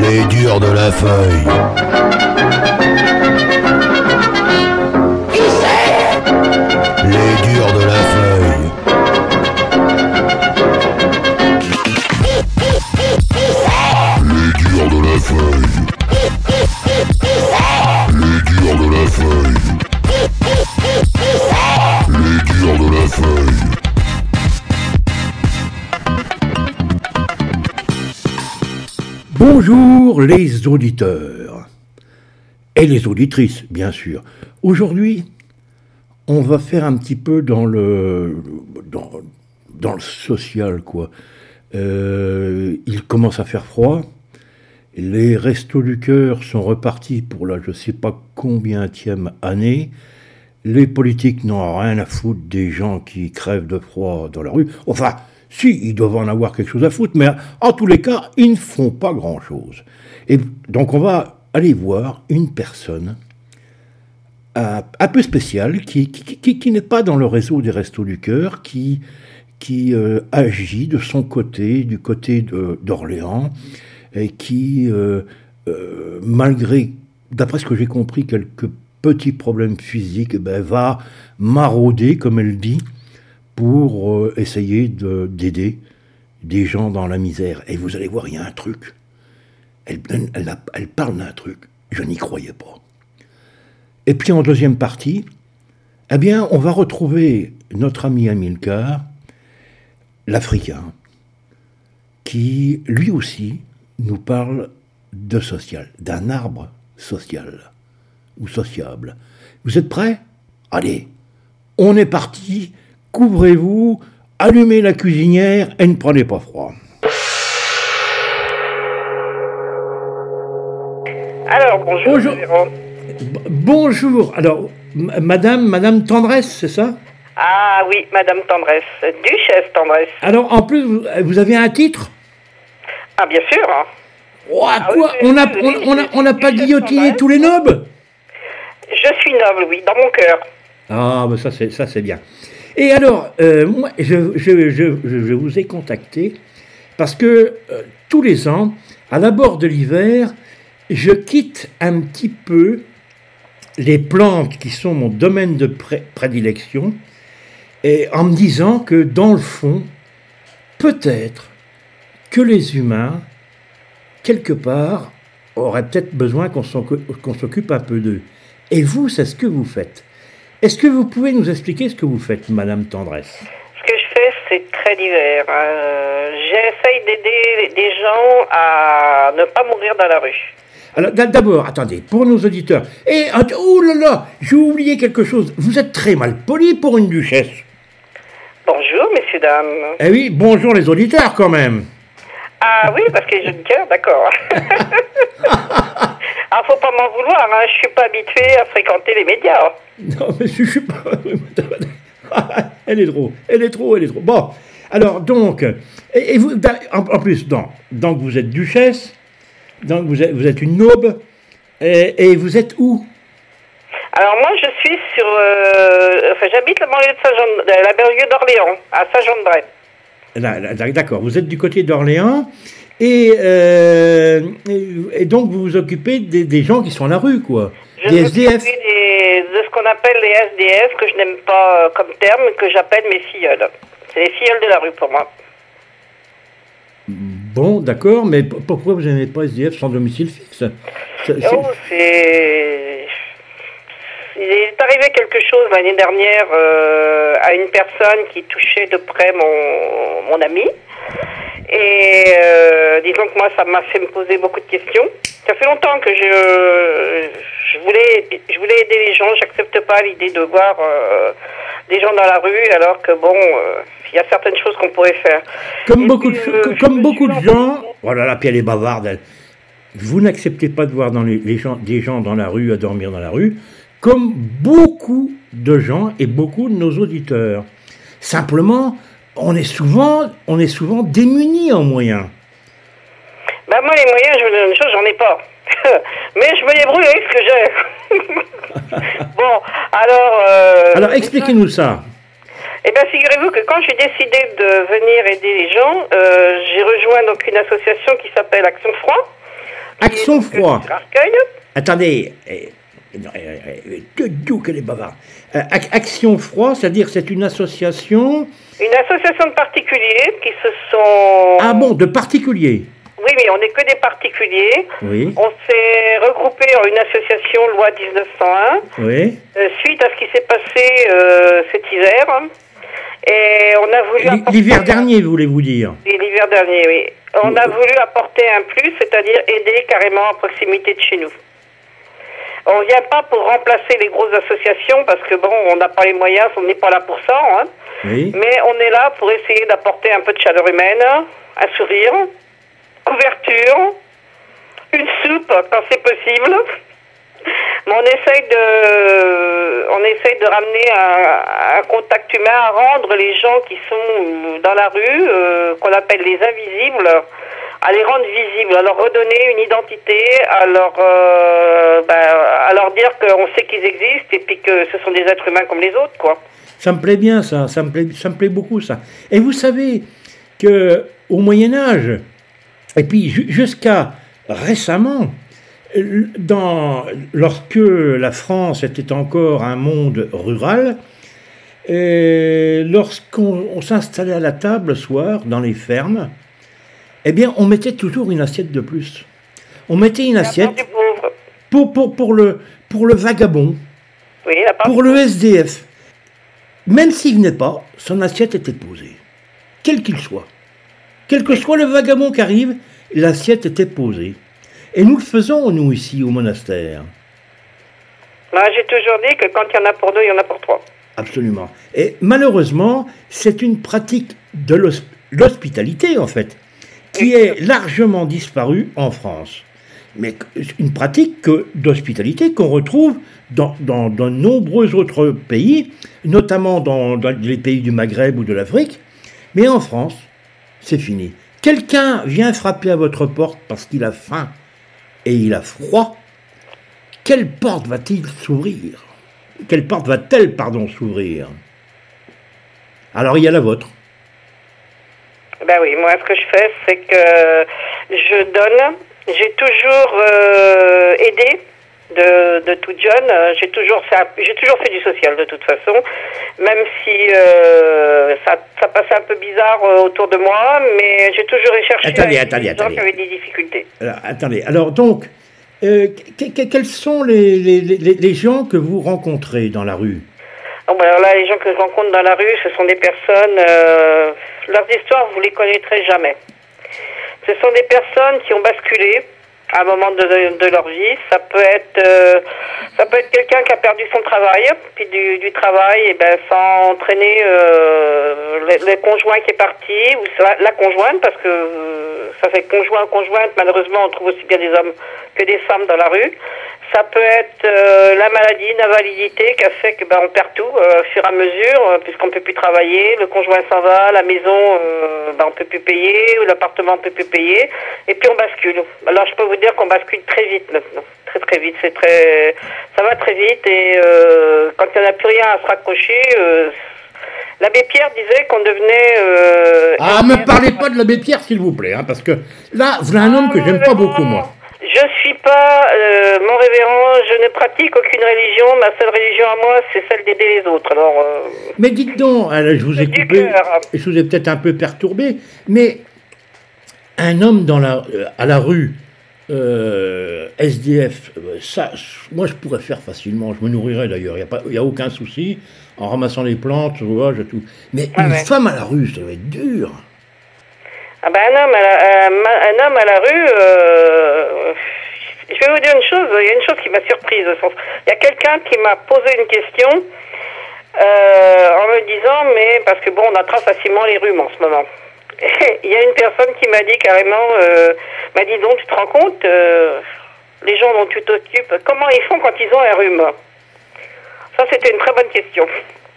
Les durs de la feuille. Bonjour les auditeurs et les auditrices, bien sûr. Aujourd'hui, on va faire un petit peu dans le dans, le social, quoi. Euh, il commence à faire froid. Les restos du cœur sont repartis pour la je sais pas combienième année. Les politiques n'ont rien à foutre des gens qui crèvent de froid dans la rue. Enfin, si, ils doivent en avoir quelque chose à foutre, mais en tous les cas, ils ne font pas grand-chose. Et donc on va aller voir une personne un, un peu spéciale qui, qui, qui- n'est pas dans le réseau des Restos du Cœur, qui, qui euh, agit de son côté, du côté d'Orléans, et qui, euh, euh, malgré, d'après ce que j'ai compris, quelques petits problèmes physiques, eh ben, va marauder, comme elle dit, pour euh, essayer de- d'aider des gens dans la misère. Et vous allez voir, il y a un truc. Elle, elle, parle d'un truc, je n'y croyais pas. Et puis en deuxième partie, eh bien, on va retrouver notre ami Amilcar, l'Africain, qui lui aussi nous parle de social, d'un arbre social ou sociable. Vous êtes prêts? Allez, on est parti, couvrez-vous, allumez la cuisinière et ne prenez pas froid. Alors, bonjour. Bonjour. Bonjour, alors, madame, madame Tendresse, c'est ça? Ah oui, Madame Tendresse, Duchesse Tendresse. Alors, en plus, vous, vous avez un titre? Ah, bien sûr. Ah oui, quoi oui, On n'a on, pas guillotiné tous les nobles? Je suis noble, oui, dans mon cœur. Ah, mais ça c'est ça c'est bien. Et alors, euh, moi, je, vous ai contacté parce que euh, tous les ans, à l'abord de l'hiver, je quitte un petit peu les plantes qui sont mon domaine de pré- prédilection, et en me disant que dans le fond, peut-être que les humains, quelque part, auraient peut-être besoin qu'on s'occupe un peu d'eux. Et vous, c'est ce que vous faites. Est-ce que vous pouvez nous expliquer ce que vous faites, Madame Tendresse? Ce que je fais, c'est très divers. Euh, J'essaye d'aider des gens à ne pas mourir dans la rue. Alors, d'abord, attendez, pour nos auditeurs. Et, oh là là, j'ai oublié quelque chose. Vous êtes très mal poli pour une duchesse. Bonjour, messieurs, dames. Eh oui, bonjour les auditeurs quand même. Ah oui, parce que j'ai le cœur, d'accord. ah, faut pas m'en vouloir, hein. je suis pas habituée à fréquenter les médias. Non, mais je suis pas. elle est trop, elle est trop, elle est trop. Bon, alors donc, et, et vous, en, en plus, donc, donc vous êtes duchesse, donc vous êtes, vous êtes une noble, et, et vous êtes où? Alors moi, je suis sur... euh, enfin, j'habite la banlieue de Saint-Jean... de la banlieue d'Orléans, à Saint-Jean-de-Bray. D'accord, vous êtes du côté d'Orléans, et, euh, et, et donc vous vous occupez des, des gens qui sont à la rue, quoi. Je Des SDF. des- de ce qu'on appelle les SDF, que je n'aime pas euh, comme terme, que j'appelle mes filleuls. C'est les filleuls de la rue pour moi. Bon, d'accord, mais pourquoi vous n'aimez pas SDF sans domicile fixe? Oh, c'est... Il est arrivé quelque chose l'année dernière euh, à une personne qui touchait de près mon, mon ami. Et euh, disons que moi, ça m'a fait me poser beaucoup de questions. Ça fait longtemps que je, je, voulais, je voulais aider les gens. J'accepte pas l'idée de voir euh, des gens dans la rue alors que, bon, euh, il y a certaines choses qu'on pourrait faire. Comme Et beaucoup, puis, de, comme me beaucoup de gens, oh là là, puis elle est bavarde, elle. Vous n'acceptez pas de voir dans les, les gens, des gens dans la rue à dormir dans la rue, comme beaucoup de gens et beaucoup de nos auditeurs. Simplement, on est souvent, on est souvent démunis en moyens. Bah moi les moyens, je vous donne une chose, j'en ai pas. Mais je me débrouille avec ce que j'ai. bon, alors. euh, Alors expliquez-nous ça. Eh bien, figurez-vous que quand j'ai décidé de venir aider les gens, euh, j'ai rejoint donc une association qui s'appelle Action Froid. Action Froid. Attendez, eh, eh, eh, que d'où qu'elle est bavarde. Euh, Ac- Action Froid, c'est-à-dire c'est une association. Une association de particuliers qui se sont. Ah bon, de particuliers. Oui, mais on n'est que des particuliers. Oui, On s'est regroupé en une association loi 1901 oui. euh, suite à ce qui s'est passé euh, cet hiver. Et on a voulu. L'hiver dernier, voulez-vous dire Oui, L'hiver dernier, oui. On a voulu apporter un plus, c'est-à-dire aider carrément à proximité de chez nous. On vient pas pour remplacer les grosses associations parce que bon, on n'a pas les moyens, on n'est pas là pour ça. Hein. Oui. Mais on est là pour essayer d'apporter un peu de chaleur humaine, un sourire, couverture, une soupe quand c'est possible. Mais on essaye de, on essaye de ramener un, un contact humain, à rendre les gens qui sont dans la rue, euh, qu'on appelle les invisibles, à les rendre visibles, à leur redonner une identité, à leur, euh, ben, à leur dire qu'on sait qu'ils existent et puis que ce sont des êtres humains comme les autres, quoi. Ça me plaît bien, ça. Ça me plaît, ça me plaît beaucoup, ça. Et vous savez que au Moyen Âge, et puis ju- jusqu'à récemment, lorsque la France était encore un monde rural, lorsqu'on on s'installait à la table le soir dans les fermes, eh bien, on mettait toujours une assiette de plus. On mettait une La assiette pour, pour, pour, le, pour le vagabond, Oui, la part pour le SDF. Même s'il venait pas, son assiette était posée. Quel qu'il soit. Quel que soit le vagabond qui arrive, l'assiette était posée. Et nous le faisons, nous, ici, au monastère. Moi, j'ai toujours dit que quand il y en a pour deux, il y en a pour trois. Absolument. Et malheureusement, c'est une pratique de l'hosp- l'hospitalité, en fait, qui est largement disparue en France. Mais une pratique que- d'hospitalité qu'on retrouve dans de nombreux autres pays, notamment dans, dans les pays du Maghreb ou de l'Afrique. Mais en France, c'est fini. Quelqu'un vient frapper à votre porte parce qu'il a faim et il a froid. Quelle porte va-t-il s'ouvrir? Quelle porte va-t-elle, pardon, s'ouvrir? Alors il y a la vôtre. Ben oui, moi, ce que je fais, c'est que je donne. J'ai toujours euh, aidé de, de toute jeune. J'ai toujours, j'ai toujours fait du social de toute façon, même si euh, ça, ça passait un peu bizarre euh, autour de moi, mais j'ai toujours cherché Attendez, à attendez, gens qui avaient des difficultés. Alors, attendez, alors donc, euh, que- que- quels sont les, les- les- les gens que vous rencontrez dans la rue? Alors là, les gens que je rencontre dans la rue, ce sont des personnes, euh, leurs histoires, vous les connaîtrez jamais. Ce sont des personnes qui ont basculé à un moment de, de- leur vie. Ça peut être, euh, être quelqu'un qui a perdu son travail, puis du, travail, et ben, sans entraîner euh, le, conjoint qui est parti, ou la, la conjointe, parce que euh, ça fait conjoint, conjointe, malheureusement, on trouve aussi bien des hommes que des femmes dans la rue. Ça peut être euh, la maladie, la validité qui a fait que ben, on perd tout euh, au fur et à mesure, euh, puisqu'on peut plus travailler, le conjoint s'en va, la maison euh, ben, on peut plus payer, ou l'appartement on peut plus payer, et puis on bascule. Alors je peux vous dire qu'on bascule très vite maintenant, très très vite. C'est très, ça va très vite et euh, quand il n'y en a plus rien à se raccrocher. Euh, L'abbé Pierre disait qu'on devenait. Ah, me parlez pas de l'abbé Pierre, s'il vous plaît, hein, parce que là, vous avez un homme que j'aime pas beaucoup, moi. Je suis pas euh, mon révérend, je ne pratique aucune religion. Ma seule religion à moi, c'est celle d'aider les autres. Alors, euh, Mais dites donc, alors, je vous ai coupé, je vous ai peut-être un peu perturbé, mais un homme dans la, euh, à la rue, SDF, ça, moi je pourrais faire facilement, je me nourrirais d'ailleurs, il n'y a, aucun souci, en ramassant les plantes, je vois, je tout. Mais Ouais, une ouais. femme à la rue, ça doit être dur. Ah ben, un, homme à la, un, ma- un homme à la rue, euh, je vais vous dire une chose, il y a une chose qui m'a surprise. Il y a quelqu'un qui m'a posé une question euh, en me disant, mais parce que bon, on attrape facilement les rhumes en ce moment. Il y a une personne qui m'a dit carrément, euh, m'a dit donc, tu te rends compte, euh, les gens dont tu t'occupes, comment ils font quand ils ont un rhume? Ça, c'était une très bonne question.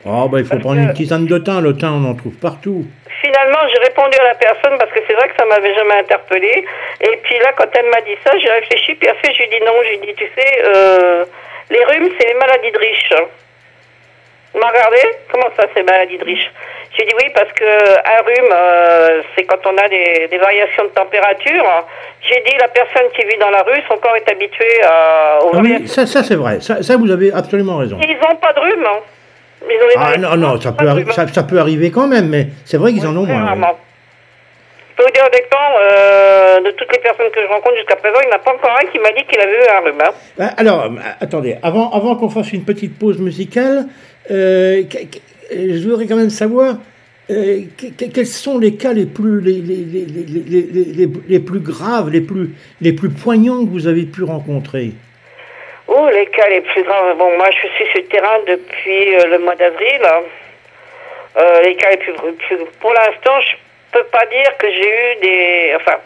Oh, bah, il faut Parce prendre que- une tisane de thym, le thym, on en trouve partout. Finalement, j'ai répondu à la personne parce que c'est vrai que ça m'avait jamais interpellé. Et puis là, quand elle m'a dit ça, j'ai réfléchi, puis après, j'ai dit non. J'ai dit, tu sais, euh, les rhumes, c'est les maladies de riches. Il m'a regardé, comment ça, c'est maladies de riches? J'ai dit oui, parce que un rhume, euh, c'est quand on a des, des variations de température. J'ai dit, la personne qui vit dans la rue, son corps est habitué à, aux variations. ça, ça c'est vrai. Ça, ça, vous avez absolument raison. Ils n'ont pas de rhume. hein. Ah non, non, ça peut, hein. ça, ça peut arriver quand même, mais c'est vrai qu'ils en ont moins. rarement. Je peux vous dire honnêtement, euh, de toutes les personnes que je rencontre jusqu'à présent, il n'y en a pas encore un qui m'a dit qu'il avait eu un rhume. hein. Alors, euh, attendez, avant, avant qu'on fasse une petite pause musicale, euh, je voudrais quand même savoir euh, que- que- quels sont les cas les plus, les- les- les- les plus graves, les plus, les plus poignants que vous avez pu rencontrer? Oh, les cas les plus graves. Bon, moi, je suis sur le terrain depuis euh, le mois d'avril. Euh, les cas les plus, plus- Pour l'instant, je peux pas dire que j'ai eu des. Enfin,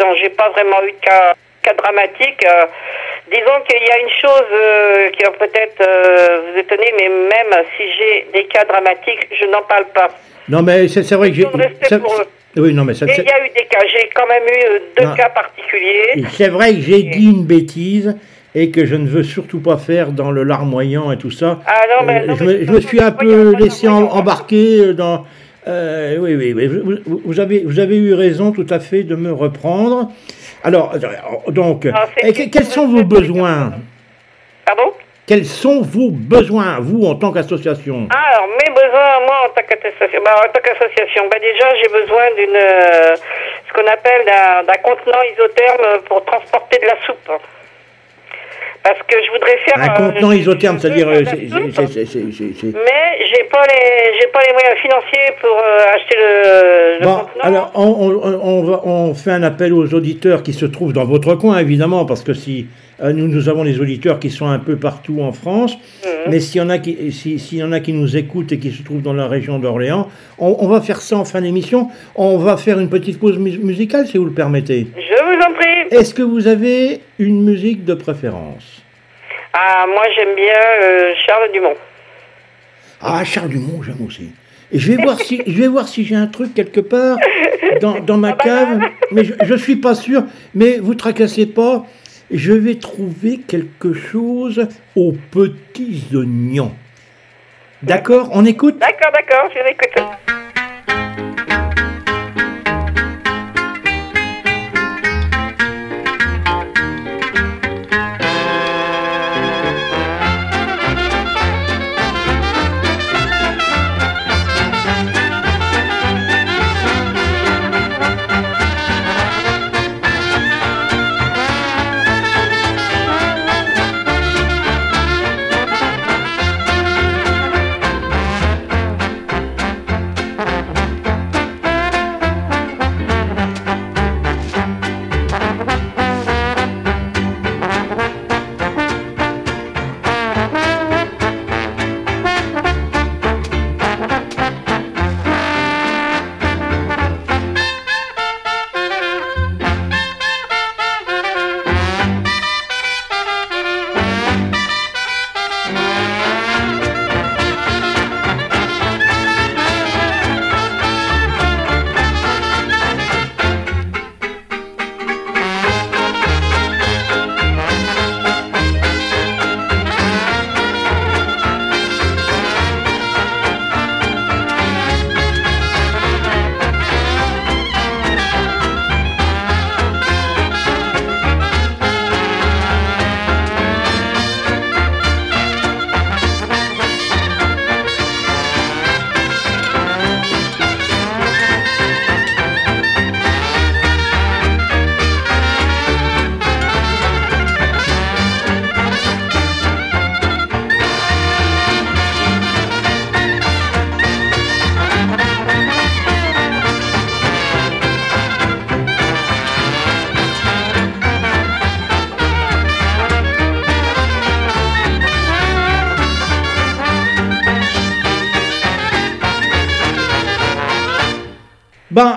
non, j'ai pas vraiment eu de cas, cas dramatiques. euh. disons qu'il y a une chose euh, qui va peut-être vous étonner, mais même si j'ai des cas dramatiques, je n'en parle pas. Non, mais c'est vrai que j'ai. Oui, non, mais ça- il y a eu des cas. J'ai quand même eu deux Non. cas particuliers. c'est vrai que j'ai dit une bêtise et que je ne veux surtout pas faire dans le larmoyant et tout ça. Ah non, mais, Euh, non, je, mais me, je me suis un peu laissé en- embarquer dans. euh, oui, oui, oui. Vous, avez, vous avez eu raison tout à fait de me reprendre. Alors, euh, donc, Non, c'est et que- quels sont vos besoins? Pardon? Quels sont vos besoins, vous, en tant qu'association? Ah, alors, mes besoins, moi, en tant qu'association, bah, en tant qu'association, bah, déjà, j'ai besoin d'une, euh, ce qu'on appelle d'un contenant isotherme pour transporter de la soupe. Parce que je voudrais faire... Un euh, contenant isotherme, c'est-à-dire. Mais j'ai pas les, j'ai pas les moyens financiers pour euh, acheter le, le Bon, contenant. alors on, on- on va- on fait un appel aux auditeurs qui se trouvent dans votre coin, évidemment, parce que si euh, nous, nous avons des auditeurs qui sont un peu partout en France, Mhm. mais s'il y en a qui, si- s'il y en a qui nous écoutent et qui se trouvent dans la région d'Orléans, on, va faire ça en fin d'émission. On va faire une petite pause mu- musicale, si vous le permettez. Je. Est-ce que vous avez une musique de préférence? Ah, moi, j'aime bien euh, Charles Dumont. Ah, Charles Dumont, j'aime aussi. Et je vais voir si je vais voir si j'ai un truc quelque part dans, dans ma cave, mais je, je suis pas sûr. Mais vous tracassez pas, je vais trouver quelque chose aux petits oignons. D'accord On écoute? D'accord, d'accord, je vous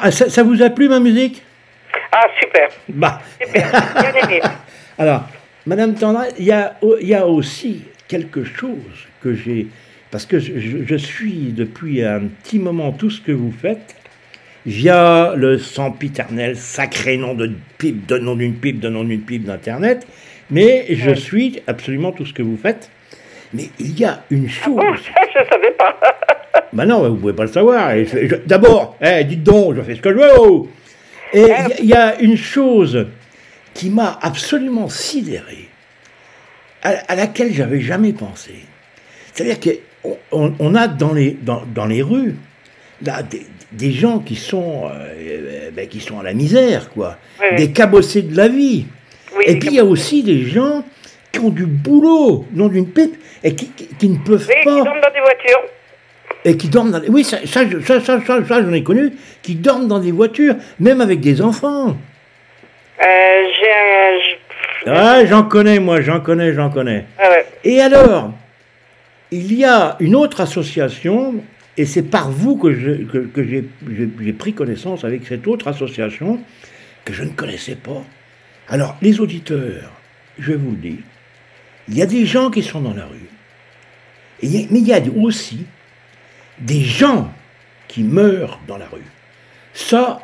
Bon, ça, ça vous a plu ma musique? Ah, super, Bah. super, bien aimé. Alors, Madame Tendra, il y a, il y a aussi quelque chose que j'ai, parce que je, je- suis depuis un petit moment tout ce que vous faites, via le sempiternel sacré nom de pipe, de nom d'une pipe, de nom d'une pipe d'Internet, mais je suis absolument tout ce que vous faites. Mais il y a une chose. Oh, ça, je savais pas. Ben non, vous pouvez pas le savoir. Et je- D'abord, eh, dites donc, je fais ce que je veux. Et il y a- il y, a une chose qui m'a absolument sidéré, à, à laquelle j'avais jamais pensé. C'est-à-dire qu'on on, on a dans les, dans, dans les rues là, des, des gens qui sont, euh, euh, ben, qui sont à la misère, quoi. Oui, oui. Des cabossés de la vie. Oui, et puis il y a aussi des gens qui ont du boulot, non d'une pipe, et qui, qui- qui ne peuvent Oui, qui pas dorment dans des voitures. et qui dorment dans les... Oui, ça, ça, ça, ça, j'en ai connu, qui dorment dans des voitures, même avec des enfants. Euh, Ah, j'en connais, moi, j'en connais, j'en connais. Ah ouais. Et alors, il y a une autre association, et c'est par vous que je- que, que j'ai j'ai pris connaissance avec cette autre association que je ne connaissais pas. Alors, les auditeurs, je vous le dis, il y a des gens qui sont dans la rue, Et mais il y a aussi des gens qui meurent dans la rue. Ça,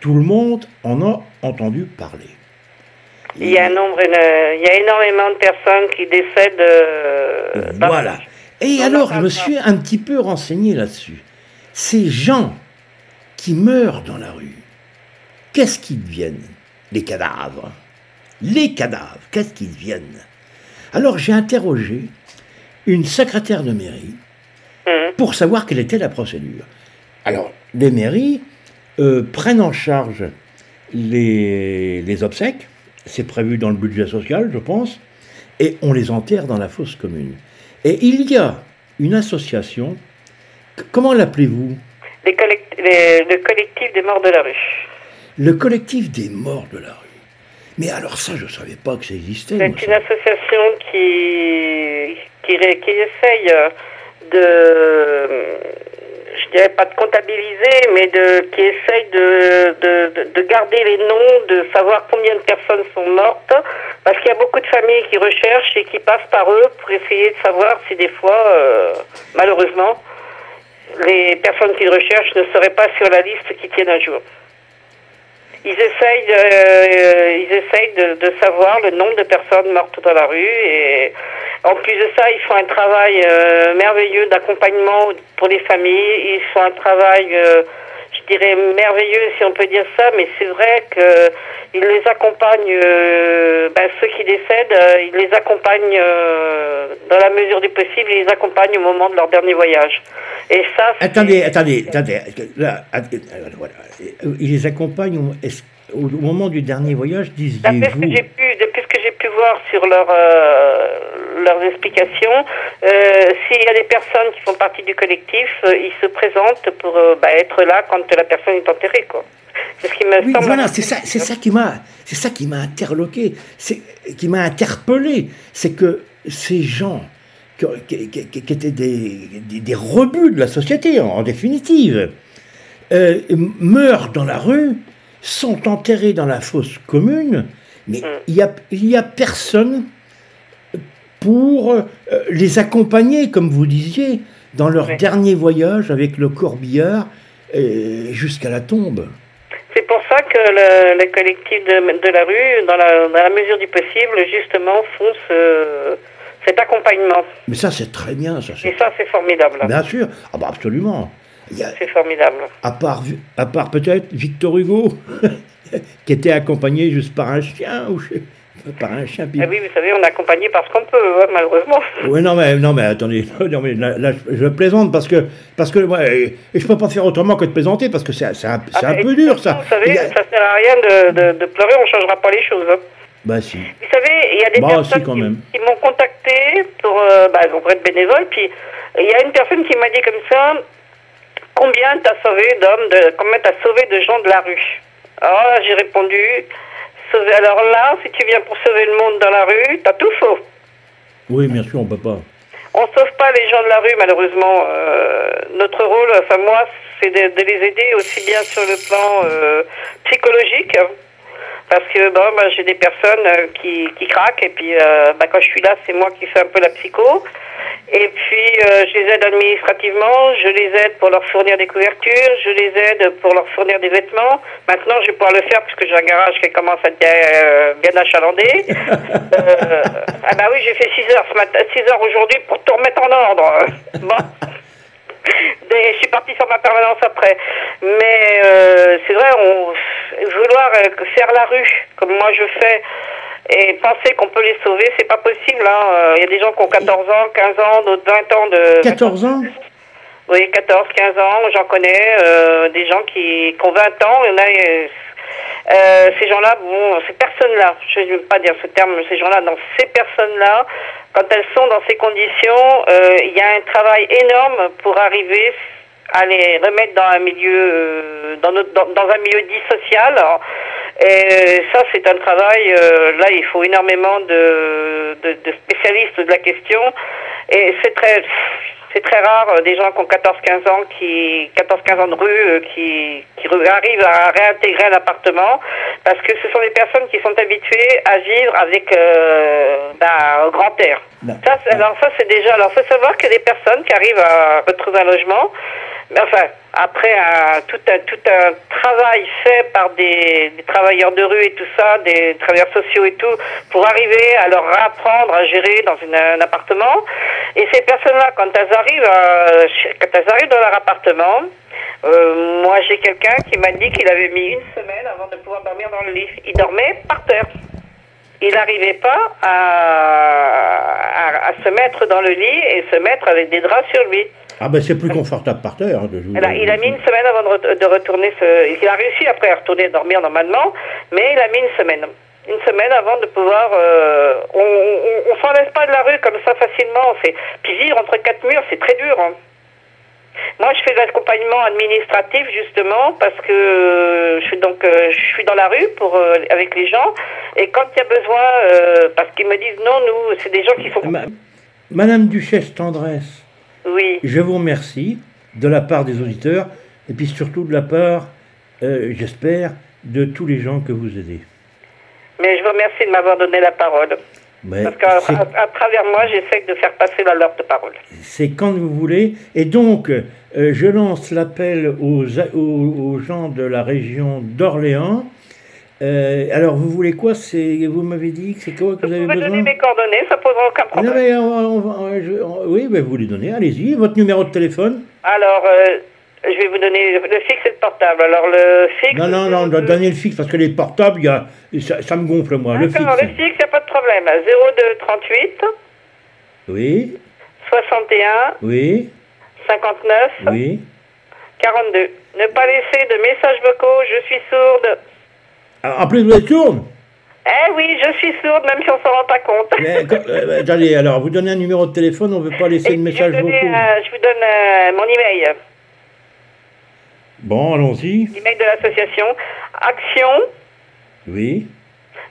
tout le monde en a entendu parler. Il y a un nombre, une- il y a énormément de personnes qui décèdent. euh, Voilà. Et alors, je me suis un petit peu renseigné là-dessus. Ces gens qui meurent dans la rue, qu'est-ce qu'ils deviennent Les cadavres? Les cadavres, qu'est-ce qu'ils deviennent? Alors, j'ai interrogé une secrétaire de mairie Mhm. pour savoir quelle était la procédure. Alors, les mairies euh, prennent en charge les, les obsèques, c'est prévu dans le budget social, je pense, et on les enterre dans la fosse commune. Et il y a une association, comment l'appelez-vous? Le collectif des morts de la rue. Le collectif des morts de la rue. Mais alors ça, je ne savais pas que ça existait. C'est une ça. association qui, qui, qui essaye de, je dirais pas de comptabiliser, mais de, qui essaye de, de, de- de garder les noms, de savoir combien de personnes sont mortes, parce qu'il y a beaucoup de familles qui recherchent et qui passent par eux pour essayer de savoir si des fois, euh, malheureusement, les personnes qu'ils recherchent ne seraient pas sur la liste qui tiennent à jour. Ils essayent, de, euh, ils essayent de, de savoir le nombre de personnes mortes dans la rue et en plus de ça, ils font un travail euh, merveilleux d'accompagnement pour les familles. Ils font un travail, euh, je dirais, merveilleux si on peut dire ça, mais c'est vrai que ils les accompagnent, euh, ben, ceux qui décèdent, euh, ils les accompagnent euh, dans la mesure du possible, ils les accompagnent au moment de leur dernier voyage. Et ça, Attendez, attendez, attendez. Là, euh. Ils les accompagnent au, est-ce- au moment du dernier voyage, D'après ce que j'ai pu, depuis ce que j'ai pu voir sur leur, euh, leurs explications, euh, s'il y a des personnes qui font partie du collectif, euh, ils se présentent pour bah, être là quand la personne est enterrée, quoi. C'est ce qui me Oui, voilà, c'est ça, c'est ça qui m'a, c'est ça qui m'a interloqué, c'est qui m'a interpellé, c'est que ces gens qui, qui- qui- qui étaient des, des, des rebuts de la société, en, en définitive, meurent dans la rue, sont enterrés dans la fosse commune, mais Mm. il y a, y a personne pour euh, les accompagner, comme vous disiez, dans leur Oui. dernier voyage avec le corbillard euh, jusqu'à la tombe. C'est pour ça que le, le collectif de, de la rue, dans la, dans la mesure du possible, justement, font ce, cet accompagnement. Mais ça, c'est très bien, ça. Et ça, c'est formidable. Bien sûr. Ah bah absolument. C'est formidable. à part, à part peut-être Victor Hugo, qui était accompagné juste par un chien, ou je- par un chien. Ah oui, vous savez, on est accompagné parce qu'on peut, hein, malheureusement. Ouais, non mais non mais attendez, non mais là, là, je, plaisante parce que parce que moi, euh, je peux pas faire autrement que de plaisanter parce que c'est un, Ah, un mais peu dur ça. Vous savez, a- ça sert à rien de, de, de pleurer, on changera pas les choses. hein. Bah si. Vous savez, il y a des Bah, personnes si, quand qui, même. qui m'ont contacté pour, euh, bah, pour être bénévole, puis il y a une personne qui m'a dit comme ça, combien t'as sauvé d'hommes, de, combien t'as sauvé de gens de la rue? Alors là, j'ai répondu, sauver, alors là, si tu viens pour sauver le monde dans la rue, t'as tout faux. Oui, bien sûr, on peut pas. On sauve pas les gens de la rue, malheureusement. Euh, notre rôle, enfin moi, c'est de, de les aider aussi bien sur le plan euh, psychologique, hein, parce que bon, bah, j'ai des personnes euh, qui, qui craquent, et puis euh, bah, quand je suis là, c'est moi qui fais un peu la psycho. Et puis, euh, je les aide administrativement, je les aide pour leur fournir des couvertures, je les aide pour leur fournir des vêtements. Maintenant, je vais pouvoir le faire puisque j'ai un garage qui commence à être euh, bien achalandé. Euh, ah bah oui, j'ai fait 6 heures ce matin, 6 heures aujourd'hui pour tout remettre en ordre. Bon. Je suis partie sur ma permanence après. Mais euh, c'est vrai, on, vouloir euh, faire la rue comme moi je fais et penser qu'on peut les sauver, c'est pas possible. hein. Euh, Il y a des gens qui ont 14 ans, 15 ans, d'autres 20 ans de... 14 ans? Oui, 14, 15 ans, j'en connais. euh, des gens qui, qui ont 20 ans, il y en a... euh, ces gens-là, bon, ces personnes-là, je ne veux pas dire ce terme, ces gens-là, dans ces personnes-là, quand elles sont dans ces conditions, euh, il y a un travail énorme pour arriver à les remettre dans un milieu, euh, dans, notre- dans un milieu dit social. Alors, Et ça, c'est un travail. euh, là, il faut énormément de, de, de spécialistes de la question, et c'est très c'est très rare euh, des gens qui ont 14-15 ans, qui 14-15 ans de rue, euh, qui, qui arrivent à réintégrer un appartement, parce que ce sont des personnes qui sont habituées à vivre avec euh, bah, grand air. Non. Ça, alors ça c'est déjà. Alors faut savoir que des personnes qui arrivent à retrouver un logement, enfin après un, tout un tout un travail fait par des, travailleurs de rue et tout ça, des travailleurs sociaux et tout, pour arriver à leur apprendre à gérer dans un appartement. Et ces personnes-là, quand elles arrivent, à- quand elles arrivent dans leur appartement, euh, moi j'ai quelqu'un qui m'a dit qu'il avait mis une semaine avant de pouvoir dormir dans le lit. Il dormait par terre il n'arrivait pas à, à- à se mettre dans le lit et se mettre avec des draps sur lui. Ah ben c'est plus confortable par terre. hein, de jouer. Eh ben, il a mis une semaine avant de, re- de retourner ce... Il a réussi après à retourner dormir normalement, mais il a mis une semaine. Une semaine avant de pouvoir... euh, on on s'en laisse pas de la rue comme ça facilement. Puis vivre entre quatre murs, c'est très dur. hein. Moi, je fais de l'accompagnement administratif justement parce que je suis donc euh, je suis dans la rue pour euh, avec les gens et quand il y a besoin, euh, parce qu'ils me disent non, nous, c'est des gens qui sont Ma- Madame Duchesse Tendresse, oui. je vous remercie de la part des auditeurs et puis surtout de la part, euh, j'espère, de tous les gens que vous aidez. Mais je vous remercie de m'avoir donné la parole. Mais Parce qu'à c'est- à- à travers moi, j'essaie de faire passer la leur de parole. c'est quand vous voulez. Et donc, euh, je lance l'appel aux, aux gens de la région d'Orléans. Euh, alors, vous voulez quoi? C'est Vous m'avez dit que c'est quoi que vous avez Vous pouvez besoin? donner mes coordonnées, ça posera aucun Non, problème. mais on va- on va- on- je- on- Oui, ben, vous les donnez. Allez-y, votre numéro de téléphone? Alors, euh, je vais vous donner le fixe et le portable. Alors, le fixe. Non, non, non, c'est- donnez le fixe parce que les portables, y a, ça, ça me gonfle, moi. Le fixe. le fixe, il n'y a pas de problème. 02 38 Oui, 61 oui, 59 oui. 42. Ne pas laisser de messages vocaux, je suis sourde. Ah, En plus, vous êtes sourde Eh oui, je suis sourde, même si on s'en rend pas compte. Mais, quand- euh, Attendez, alors, vous donnez un numéro de téléphone, on ne veut pas laisser Et de message vocaux. euh, je vous donne euh, mon email. Bon, allons-y. L'email de l'association. Action, Oui.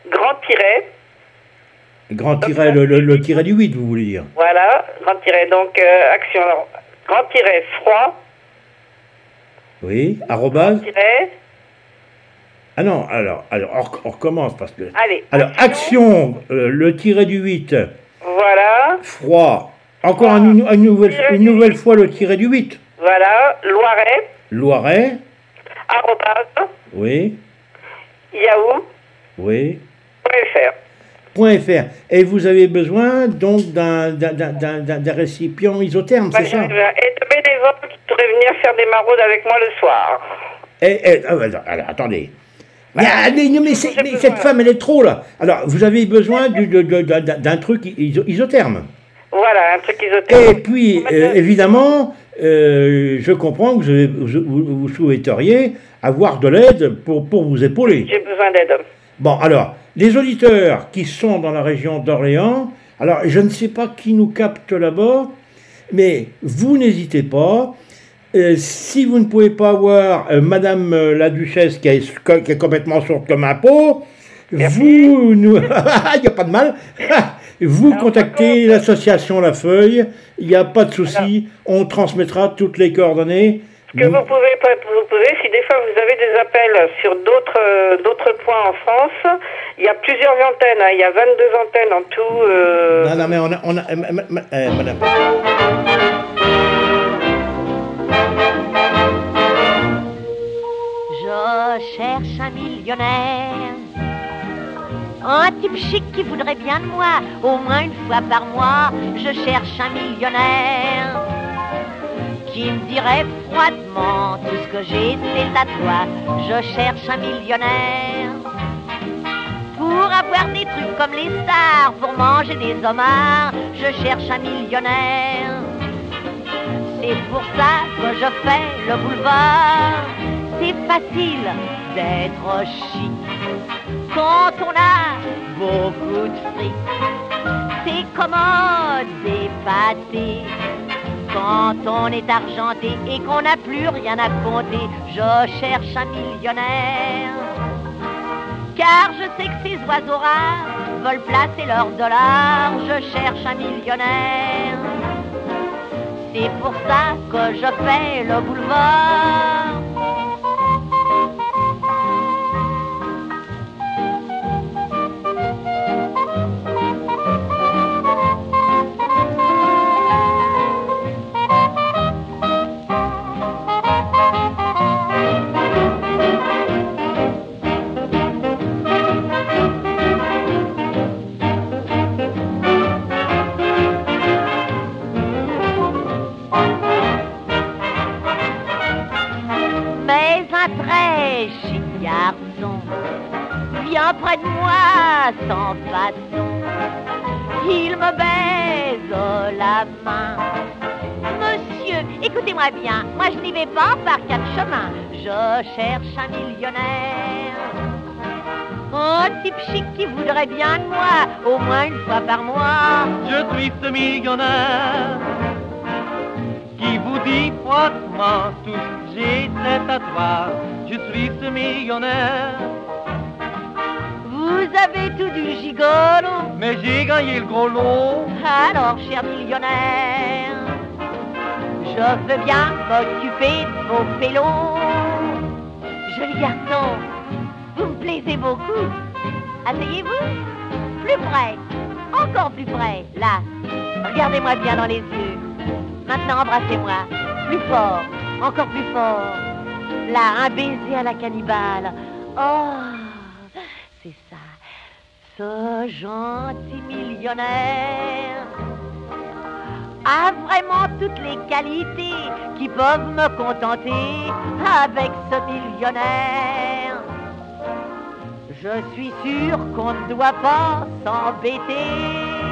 grand tiret, Grand tiret, le, le, le tiret du 8, vous voulez dire. voilà, grand tiret, donc euh, action, alors, grand tiret, froid, Oui. Arrobase. tiret, Ah non, alors, alors on, rec- on recommence parce que. allez. Alors, action, euh, le tiret du 8, Voilà, froid. Encore un- une, nouvelle, une nouvelle fois le tiret du 8. voilà, Loiret, Loiret. arrobase, Oui. yahoo.fr. Oui. Point .fr. Et vous avez besoin donc d'un récipient isotherme, c'est ça? Et de bénévoles qui pourraient venir faire des maraudes avec moi le soir. Eh, eh, ah, alors, alors, attendez. Mais, ah, mais, non, cette femme, elle est trop là. Alors, vous avez besoin d'un truc iso- isotherme. Voilà, un truc Et isothermique. puis, euh, évidemment, euh, je comprends que vous souhaiteriez avoir de l'aide pour, pour vous épauler. J'ai besoin d'aide. Bon, alors, les auditeurs qui sont dans la région d'Orléans, alors je ne sais pas qui nous capte là-bas, mais vous n'hésitez pas. Euh, si vous ne pouvez pas avoir euh, Madame euh, la Duchesse qui est, qui est complètement sourde comme un pot, vous nous... Il n'y a pas de mal. vous Alors, contactez l'association La Feuille, il n'y a pas de souci, on transmettra toutes les coordonnées Ce que vous pouvez vous poser, si des fois vous avez des appels sur d'autres euh, d'autres points en France, il y a plusieurs antennes. hein. Il y a 22 antennes en tout. Non, non, mais on a. On euh, madame. Cherche un millionnaire, un type chic qui voudrait bien de moi, au moins une fois par mois. Je cherche un millionnaire qui me dirait froidement tout ce que j'ai, c'est à toi. Je cherche un millionnaire pour avoir des trucs comme les stars, pour manger des homards. Je cherche un millionnaire. C'est pour ça que je fais le boulevard. C'est facile d'être chic quand on a beaucoup de fric. C'est commode d'épater quand on est argenté et qu'on n'a plus rien à compter. Je cherche un millionnaire. Car je sais que ces oiseaux rares veulent placer leurs dollars. Je cherche un millionnaire. C'est pour ça que je fais le boulevard. Près de moi sans façon. Il me baise la main. Monsieur, écoutez-moi bien, moi je n'y vais pas par quatre chemins. Je cherche un millionnaire. Un type chic qui voudrait bien de moi, au moins une fois par mois. Je suis ce millionnaire qui vous dit froidement tout j'ai, c'est à toi. Je suis ce millionnaire, Vous avez tout du gigolo. mais j'ai gagné le gros lot. Alors, cher millionnaire, je veux bien m'occuper de vos pélos. Joli garçon, vous me plaisez beaucoup. Asseyez-vous. Plus près. Encore plus près. Là. Regardez-moi bien dans les yeux. Maintenant, embrassez-moi. Plus fort. Encore plus fort. Là, un baiser à la cannibale. Oh. Ce gentil millionnaire a vraiment toutes les qualités qui peuvent me contenter avec ce millionnaire. Je suis sûr qu'on ne doit pas s'embêter.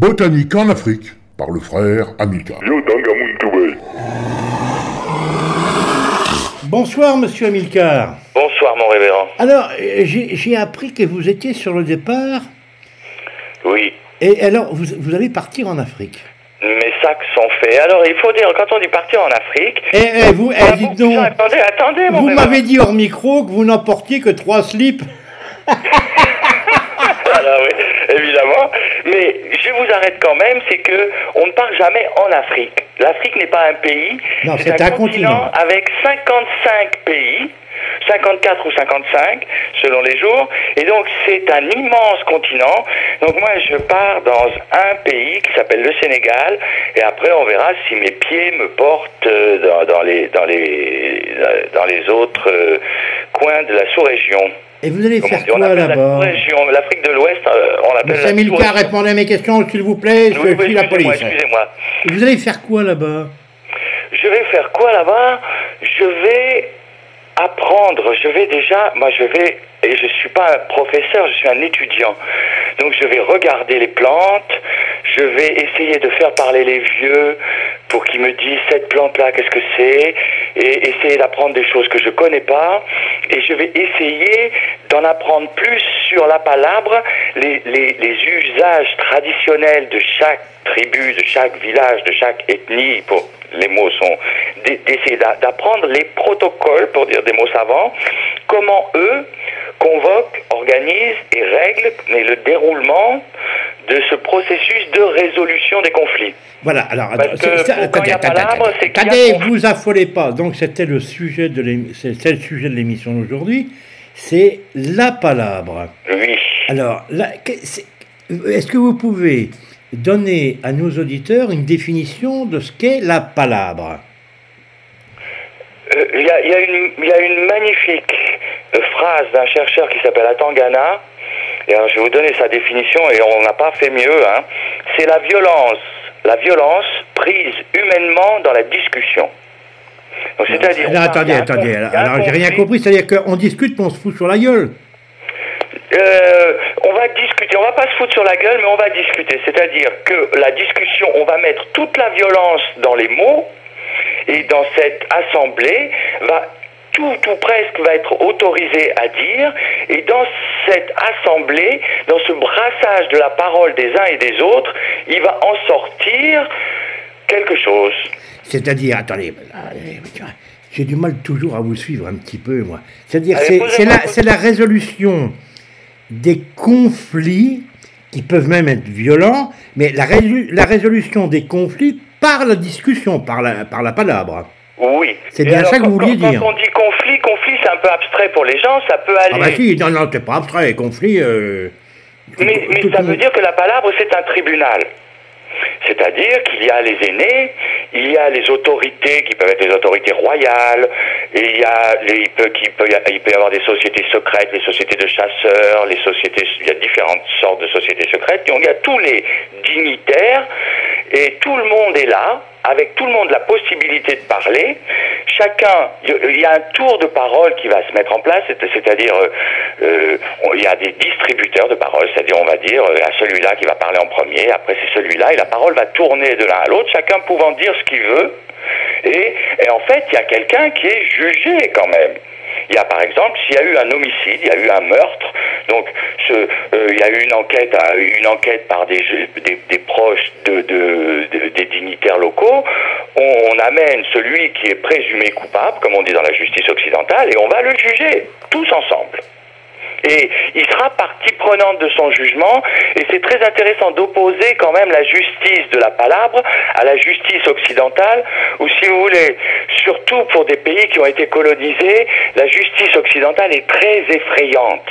Botanique en Afrique, par le frère Amilcar. Yo Tangamuntube. Bonsoir, monsieur Amilcar. Bonsoir, mon révérend. Alors, j'ai appris que vous étiez sur le départ. Oui, Et alors, vous, vous allez partir en Afrique. mes sacs sont faits. Alors, il faut dire, quand on dit partir en Afrique... Et, et vous, eh, Ah, dites vous- donc, Attendez, attendez, mon vous m'avez dit hors micro que vous n'emportiez que trois slips. Alors, oui, évidemment. Mais je vous arrête quand même, c'est que on ne part jamais en Afrique. L'Afrique n'est pas un pays. Non, c'est un continent. avec 55 pays. 54 ou 55 selon les jours et donc c'est un immense continent donc moi je pars dans un pays qui s'appelle le Sénégal et après on verra si mes pieds me portent euh, dans, dans les dans les dans les autres euh, coins de la sous-région Et vous allez faire quoi là-bas l'Afrique de l'Ouest, euh, on l'appelle Monsieur sous-région. répondez à mes questions, s'il vous plaît. Je oui, suis la police. excusez-moi. Vous allez faire quoi là-bas Je vais faire quoi là-bas? Je vais apprendre. Je vais déjà, moi je vais, et je suis pas un professeur, je suis un étudiant. Donc je vais regarder les plantes, je vais essayer de faire parler les vieux pour qu'ils me disent cette plante-là, qu'est-ce que c'est, et essayer d'apprendre des choses que je connais pas. et je vais essayer d'en apprendre plus sur la palabre, les, les, usages traditionnels de chaque tribu, de chaque village, de chaque ethnie, pour, les mots sont d'e- d'essayer d'a- d'apprendre les protocoles, pour dire des mots savants, comment eux convoquent, organisent et règlent mais le déroulement de ce processus de résolution des conflits. Voilà, alors, Parce que c'est- quand il y a qu'il y a vous affolez pas. Donc, c'était le sujet de l'émission d'aujourd'hui. C'est la palabre. Oui. Alors, est-ce que vous pouvez donner à nos auditeurs une définition de ce qu'est la palabre? Euh, Il y, a, il y il y a une magnifique euh, phrase d'un chercheur qui s'appelle Atangana. Et alors, je vais vous donner sa définition et on n'a pas fait mieux. Hein. C'est la violence, la violence prise humainement dans la discussion. Donc, c'est-à-dire. Alors, attendez, attendez. Alors, j'ai rien compris. C'est-à-dire qu'on discute, puis on se fout sur la gueule. Euh, on va discuter, on va pas se foutre sur la gueule, mais on va discuter. C'est-à-dire que la discussion, on va mettre toute la violence dans les mots, et dans cette assemblée, va tout ou presque va être autorisé à dire, et dans cette assemblée, dans ce brassage de la parole des uns et des autres, il va en sortir quelque chose. C'est-à-dire, attendez, allez, j'ai du mal toujours à vous suivre un petit peu, moi. C'est-à-dire, c'est la, la résolution des conflits qui peuvent même être violents, mais la résolution des conflits par la discussion, par la, par la palabre. Oui. C'est bien alors, ça que vous vouliez quand- dire. Quand on dit conflit, conflit c'est un peu abstrait pour les gens, ça peut aller. Ah bah si, non, non, c'est pas abstrait, conflit... euh, Mais, ça veut dire que la palabre, c'est un tribunal. C'est-à-dire qu'il y a les aînés, il y a les autorités qui peuvent être les autorités royales, et il y a les, il, peut, il peut y avoir des sociétés secrètes, les sociétés de chasseurs, les sociétés, il y a différentes sortes de sociétés secrètes, donc il y a tous les dignitaires, et tout le monde est là, avec tout le monde la possibilité de parler. Chacun, il y a un tour de parole qui va se mettre en place, c'est- c'est-à-dire euh, euh, il y a des distributeurs de parole, c'est-à-dire on va dire euh, à celui-là qui va parler en premier, après c'est celui-là, et la parole va tourner de l'un à l'autre, chacun pouvant dire ce qu'il veut. Et en fait, il y a quelqu'un qui est jugé quand même. Il y a par exemple, s'il y a eu un homicide, il y a eu un meurtre, donc euh, il y a eu une enquête, enquête par des, des, proches de, de- de- des dignitaires locaux, on amène celui qui est présumé coupable, comme on dit dans la justice occidentale, et on va le juger, tous ensemble. Et il sera partie prenante de son jugement, et c'est très intéressant d'opposer quand même la justice de la palabre à la justice occidentale, où si vous voulez, surtout pour des pays qui ont été colonisés, la justice occidentale est très effrayante,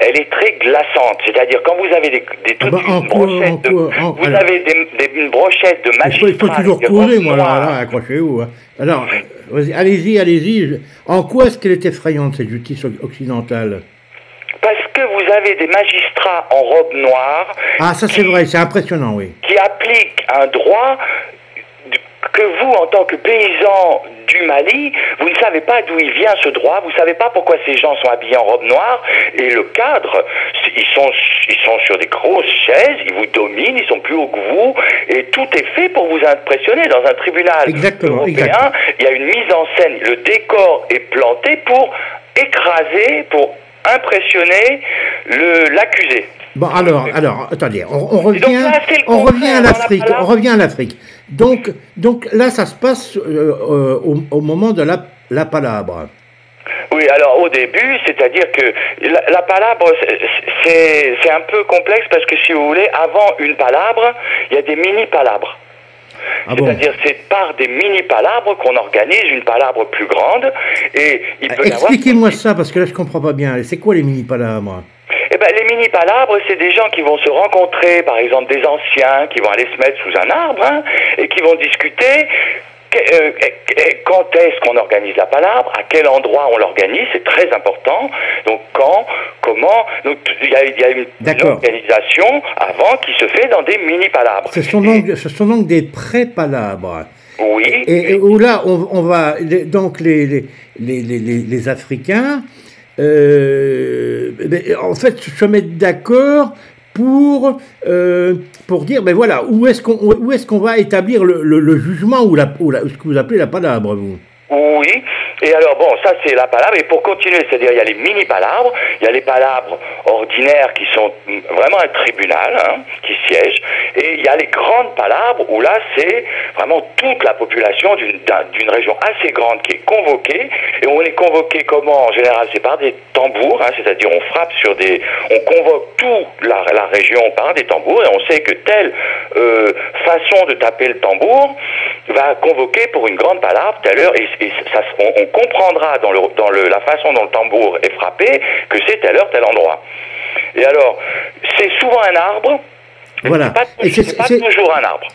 elle est très glaçante, c'est-à-dire quand vous avez des, des toute bah, en de, quoi- en- vous alors- avez des, des- une brochette de magistrats, il faut toujours robes moi, là, accrochez-vous. hein. Alors, allez-y, allez-y. En quoi est-ce qu'elle est effrayante, cette justice occidentale? Parce que vous avez des magistrats en robe noire Ah, ça c'est vrai, c'est impressionnant, oui. qui applique un droit que vous, en tant que paysan du Mali, vous ne savez pas d'où il vient ce droit, vous ne savez pas pourquoi ces gens sont habillés en robe noire, et le cadre, ils sont, ils sont sur des grosses chaises, ils vous dominent, ils sont plus hauts que vous, et tout est fait pour vous impressionner. Dans un tribunal Exactement, européen, exactement. il y a une mise en scène, le décor est planté pour écraser, pour impressionner l'accusé. Bon, alors, alors, attendez, on, on donc revient, là, on à la l'Afrique, on revient à l'Afrique. Donc, donc là, ça se passe euh, euh, au, au moment de la, la palabre. Oui, alors au début, c'est-à-dire que la, la palabre, c'est un peu complexe parce que si vous voulez, avant une palabre, il y a des mini-palabres. Ah bon C'est-à-dire c'est par des mini-palabres qu'on organise une palabre plus grande et il peut avoir... Expliquez-moi ça, parce que là, je comprends pas bien. C'est quoi les mini-palabres Eh ben, les mini-palabres, c'est des gens qui vont se rencontrer, par exemple des anciens, qui vont aller se mettre sous un arbre hein, et qui vont discuter euh, quand est-ce qu'on organise la palabre, à quel endroit on l'organise, c'est très important. Donc quand, comment, donc il y a, il y a une, organisation avant qui se fait dans des mini-palabres. ce sont, donc, ce sont donc des pré-palabres. Oui. Et, et où là, on, on va. donc, les, les, les, les, les- Africains, euh, en fait, se mettent d'accord pour, euh, pour dire ben voilà, où est-ce qu'on va établir le, jugement ou, ce que vous appelez la palabre, vous? Oui, et alors bon, ça c'est la palabre, et pour continuer, c'est-à-dire il y a les mini-palabres, il y a les palabres ordinaires qui sont vraiment un tribunal, hein, qui siège, et il y a les grandes palabres où là c'est vraiment toute la population d'une d'un- d'une région assez grande qui est convoquée, et on est convoqué comment? En général c'est par des tambours, hein, c'est-à-dire on frappe sur des... on convoque toute la, région par des tambours, et on sait que telle euh, façon de taper le tambour va convoquer pour une grande palabre telle et ça, on, on comprendra dans, le, dans le, la façon dont le tambour est frappé que c'est telle heure, tel endroit. Et alors, c'est souvent un arbre, mais Voilà. c'est pas, Et c'est- pas c'est- toujours un arbre.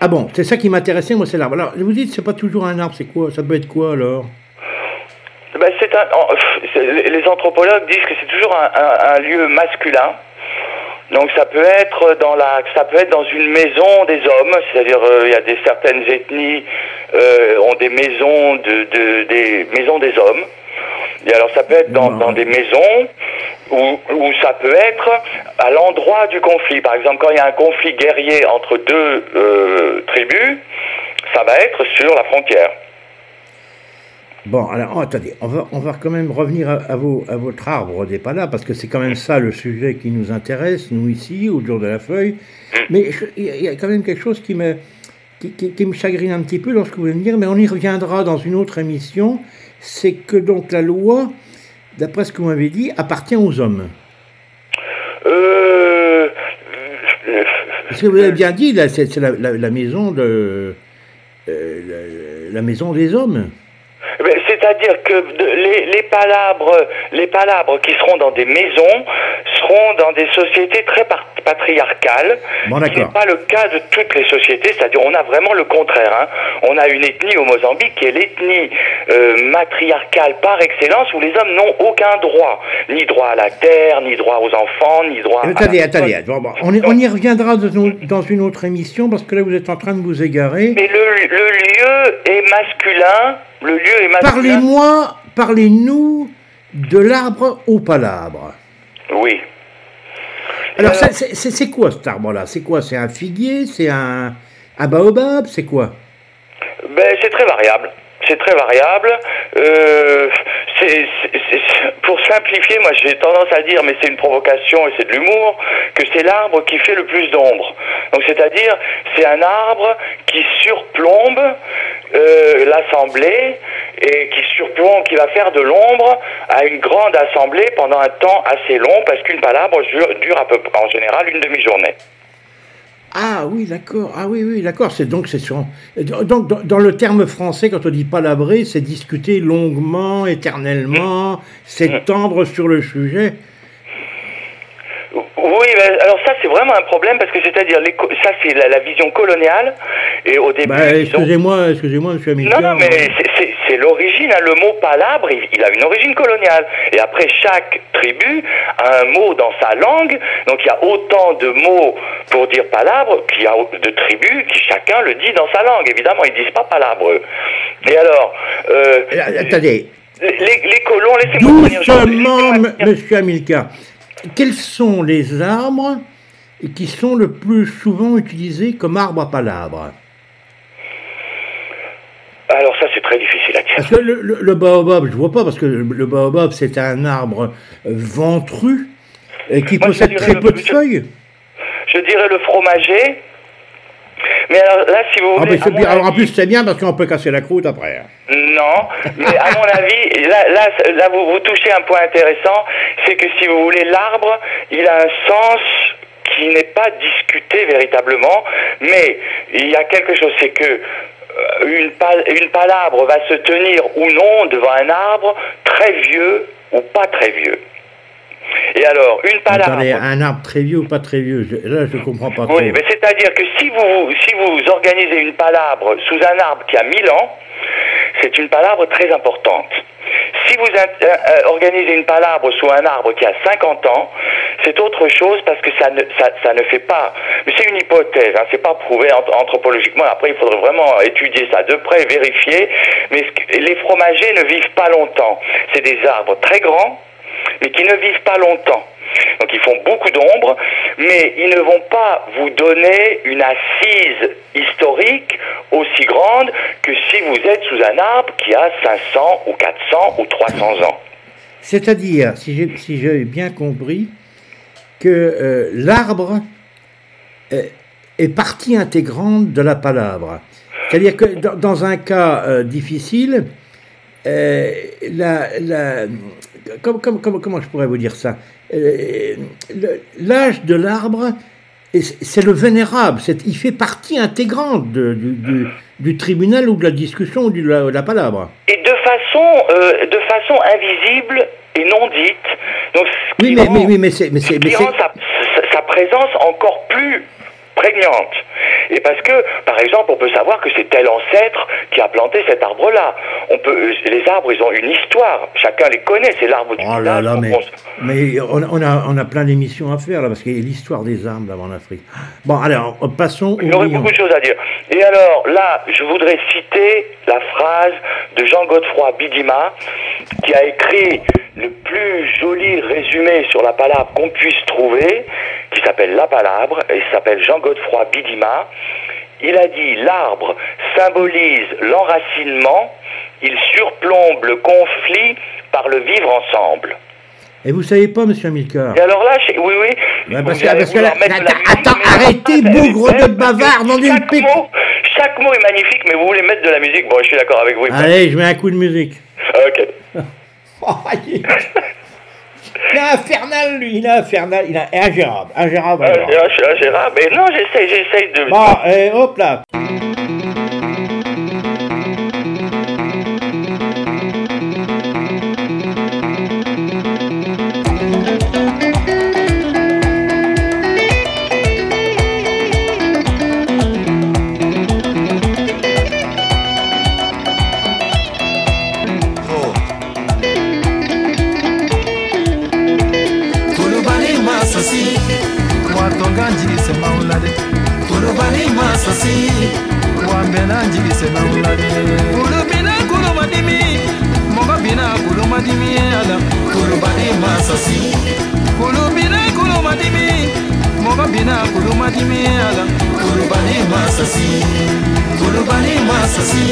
Ah bon, c'est ça qui m'intéressait, moi, c'est l'arbre. Alors, vous dites, c'est pas toujours un arbre, c'est quoi Ça peut être quoi alors? Ben, un, les les anthropologues disent que c'est toujours un, un- un lieu masculin. Donc ça peut être dans la, ça peut être dans une maison des hommes, c'est-à-dire euh, il y a des certaines ethnies euh, ont des maisons de, de- des maisons des hommes. Et alors ça peut être dans, des maisons ou ou ça peut être à l'endroit du conflit. Par exemple, quand il y a un conflit guerrier entre deux euh, tribus, ça va être sur la frontière. Bon, alors, oh, attendez, on va, on va quand même revenir à, à vos, à votre arbre des palas, parce que c'est quand même ça le sujet qui nous intéresse, nous ici, au jour de la feuille. Mais je- il y, a- il y a quand même quelque chose qui me, qui, qui- qui me chagrine un petit peu dans ce que vous venez de dire, mais on y reviendra dans une autre émission. C'est que donc la loi, d'après ce que vous m'avez dit, appartient aux hommes. Euh, euh, Parce que vous avez bien dit, là, c'est c'est la, la- la maison de. euh, la, la maison des hommes. C'est-à-dire que les, les palabres, les palabres qui seront dans des maisons seront dans des sociétés très patriarcales. Bon, Ce n'est pas le cas de toutes les sociétés, c'est-à-dire on a vraiment le contraire. hein. On a une ethnie au Mozambique qui est l'ethnie euh, matriarcale par excellence où les hommes n'ont aucun droit, ni droit à la terre, ni droit aux enfants, ni droit. à Euh, Attendez, la- attendez, bon, bon, on, y- on y reviendra dans une, dans une autre émission parce que là vous êtes en train de vous égarer. Mais le, le lieu est masculin. Le lieu est masculin. Parlez-moi, parlez-nous de l'arbre au palabre. Oui. Alors, ça, c'est quoi cet arbre-là? C'est quoi? C'est un figuier? C'est un, un baobab? C'est quoi? Ben, c'est très variable. C'est très variable. Euh, pour simplifier, moi j'ai tendance à dire, mais c'est une provocation et c'est de l'humour, que c'est l'arbre qui fait le plus d'ombre. Donc c'est-à-dire, c'est un arbre qui surplombe euh, l'assemblée et qui surplombe, qui va faire de l'ombre à une grande assemblée pendant un temps assez long, parce qu'une palabre dure, à peu en général une demi-journée. Ah oui, d'accord. Ah oui, oui, d'accord. C'est donc c'est sur. Donc dans, dans le terme français, quand on dit palabrer, c'est discuter longuement, éternellement, s'étendre sur le sujet. Oui, alors ça c'est vraiment un problème parce que c'est-à-dire ça c'est la, la vision coloniale et au début Bah, ont- excusez-moi, excusez-moi, Monsieur non, Hamilton. non, mais c'est- c'est- l'origine, hein, le mot palabre, il, il a une origine coloniale. Et après, chaque tribu a un mot dans sa langue, donc il y a autant de mots pour dire palabre qu'il y a de tribus qui chacun le dit dans sa langue. Évidemment, ils disent pas palabre. Et alors, euh, Attendez, les, les- les colons, laissez-moi doucement. Monsieur Hamilcar. Quels sont les arbres qui sont le plus souvent utilisés comme arbres à palabre Alors ça, c'est très difficile à dire. Parce que le, le- le baobab, je vois pas, parce que le, baobab, c'est un arbre euh, ventru et qui Moi, je possède très peu de feuilles. Je dirais le fromager. Mais alors là, si vous Ah, voulez... bien. Alors en plus, c'est bien parce qu'on peut casser la croûte après. hein. Non, mais à mon avis, là, là, là vous, vous touchez un point intéressant, c'est que si vous voulez, l'arbre, il a un sens qui n'est pas discuté véritablement, mais il y a quelque chose, c'est que euh, une, pal- une palabre va se tenir ou non devant un arbre très vieux ou pas très vieux. Et alors, une palabre... Attendez, un arbre très vieux ou pas très vieux je- Là, je comprends pas trop. Oui, mais c'est-à-dire que si vous, si vous organisez une palabre sous un arbre qui a 1000 ans, c'est une palabre très importante. Si vous euh, euh, organisez une palabre sous un arbre qui a 50 ans, c'est autre chose parce que ça ne, ça, ça ne fait pas. Mais c'est une hypothèse, hein, c'est pas prouvé ant- anthropologiquement. Après, il faudrait vraiment étudier ça de près, vérifier. Mais les fromagers ne vivent pas longtemps. C'est des arbres très grands, mais qui ne vivent pas longtemps. Donc ils font beaucoup d'ombre, mais ils ne vont pas vous donner une assise historique aussi grande que si vous êtes sous un arbre qui a 500 ou 400 ou 300 ans. C'est-à-dire, si j'ai si bien compris, que euh, l'arbre est, partie intégrante de la palabre. C'est-à-dire que dans, dans un cas euh, difficile, euh, la- la- comme- comme- comme- comment je pourrais vous dire ça? Euh, L'âge de l'arbre, est- c'est le vénérable, il fait partie intégrante de- du, du- du tribunal ou de la discussion ou de la, de la palabre. Et de façon, euh, de façon invisible et non dite. Donc, ce Oui, mais, rend- mais, oui, mais c'est... mais sa- sa présence encore plus prégnante. Et parce que, par exemple, on peut savoir que c'est tel ancêtre qui a planté cet arbre-là. On peut, les arbres, ils ont une histoire. Chacun les connaît. C'est l'arbre du Oh là là, mais, on mais on, on a, on a plein d'émissions à faire là, parce qu'il y a l'histoire des armes là, en Afrique. Bon, alors, passons Il y au aurait beaucoup de choses à dire. Et alors, là, je voudrais citer la phrase de Jean-Godefroy Bidima, qui a écrit le plus joli résumé sur la palabre qu'on puisse trouver, qui s'appelle La Palabre, et il s'appelle Jean-Godefroy Bidima. Il a dit L'arbre symbolise l'enracinement, il surplombe le conflit par le vivre ensemble. Et vous savez pas, monsieur Amilcar Et alors là, je- oui, oui. Ouais, parce que- que là- la attends, arrêtez, bougre de bavard, nom d'une pipe. mot, chaque mot est magnifique, mais vous voulez mettre de la musique. Bon, je suis d'accord avec vous. Allez, je mets un coup de musique. Ok. Il est- infernal, lui, il est infernal, il est ingérable, ingérable. Euh, ingérable. je suis ingérable, mais non, j'essaie, j'essaie de. Bon, eh, hop là. kasi wa bɛnna jigisɛbɛnw la olu bina kolomadimi mɔgɔ bina kolomadimi ye a la kolobali ma sasi olu bina kolomadimi mɔgɔ bina kolomadimi ye a la kolobali ma sasi kolobali ma sasi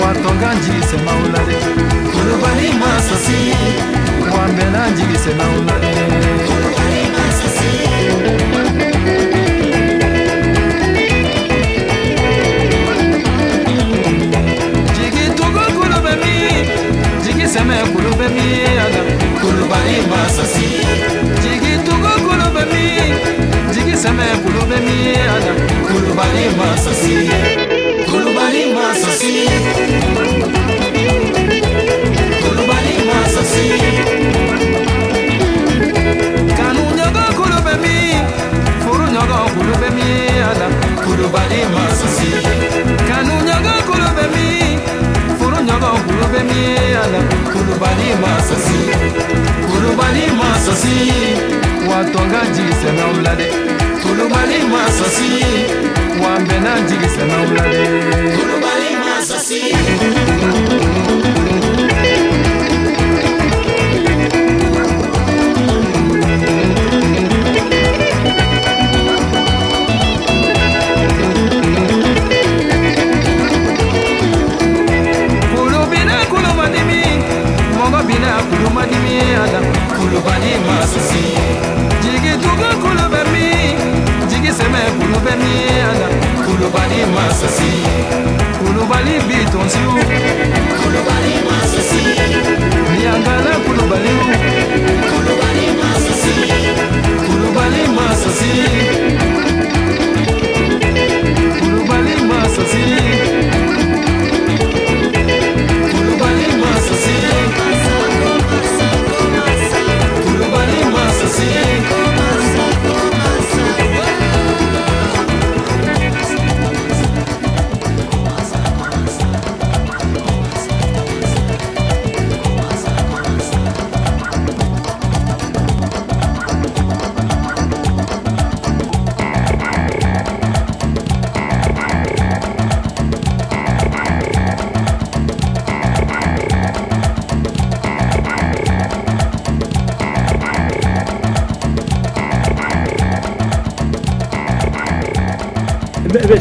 wa tɔnka jigisɛbɛnw la kolobali ma sasi wa bɛnna jigisɛbɛnw la kolobali ma sasi. seme kulübe mi adam kulübani masasi Cigi tugu kulübe mi Cigi seme kulübe mi adam kulübani masasi Kulübani masasi Kulübani masasi Kanu nyogo kulübe mi Furu nyogo kulübe mi adam kulübani masasi Kanu nyogo kulübe mi Kulubemi alabi kulubali masasi. Kulubali masasi. Watonga jise na umlade Kulubali masasi. Wambena jise na umlade Kulubali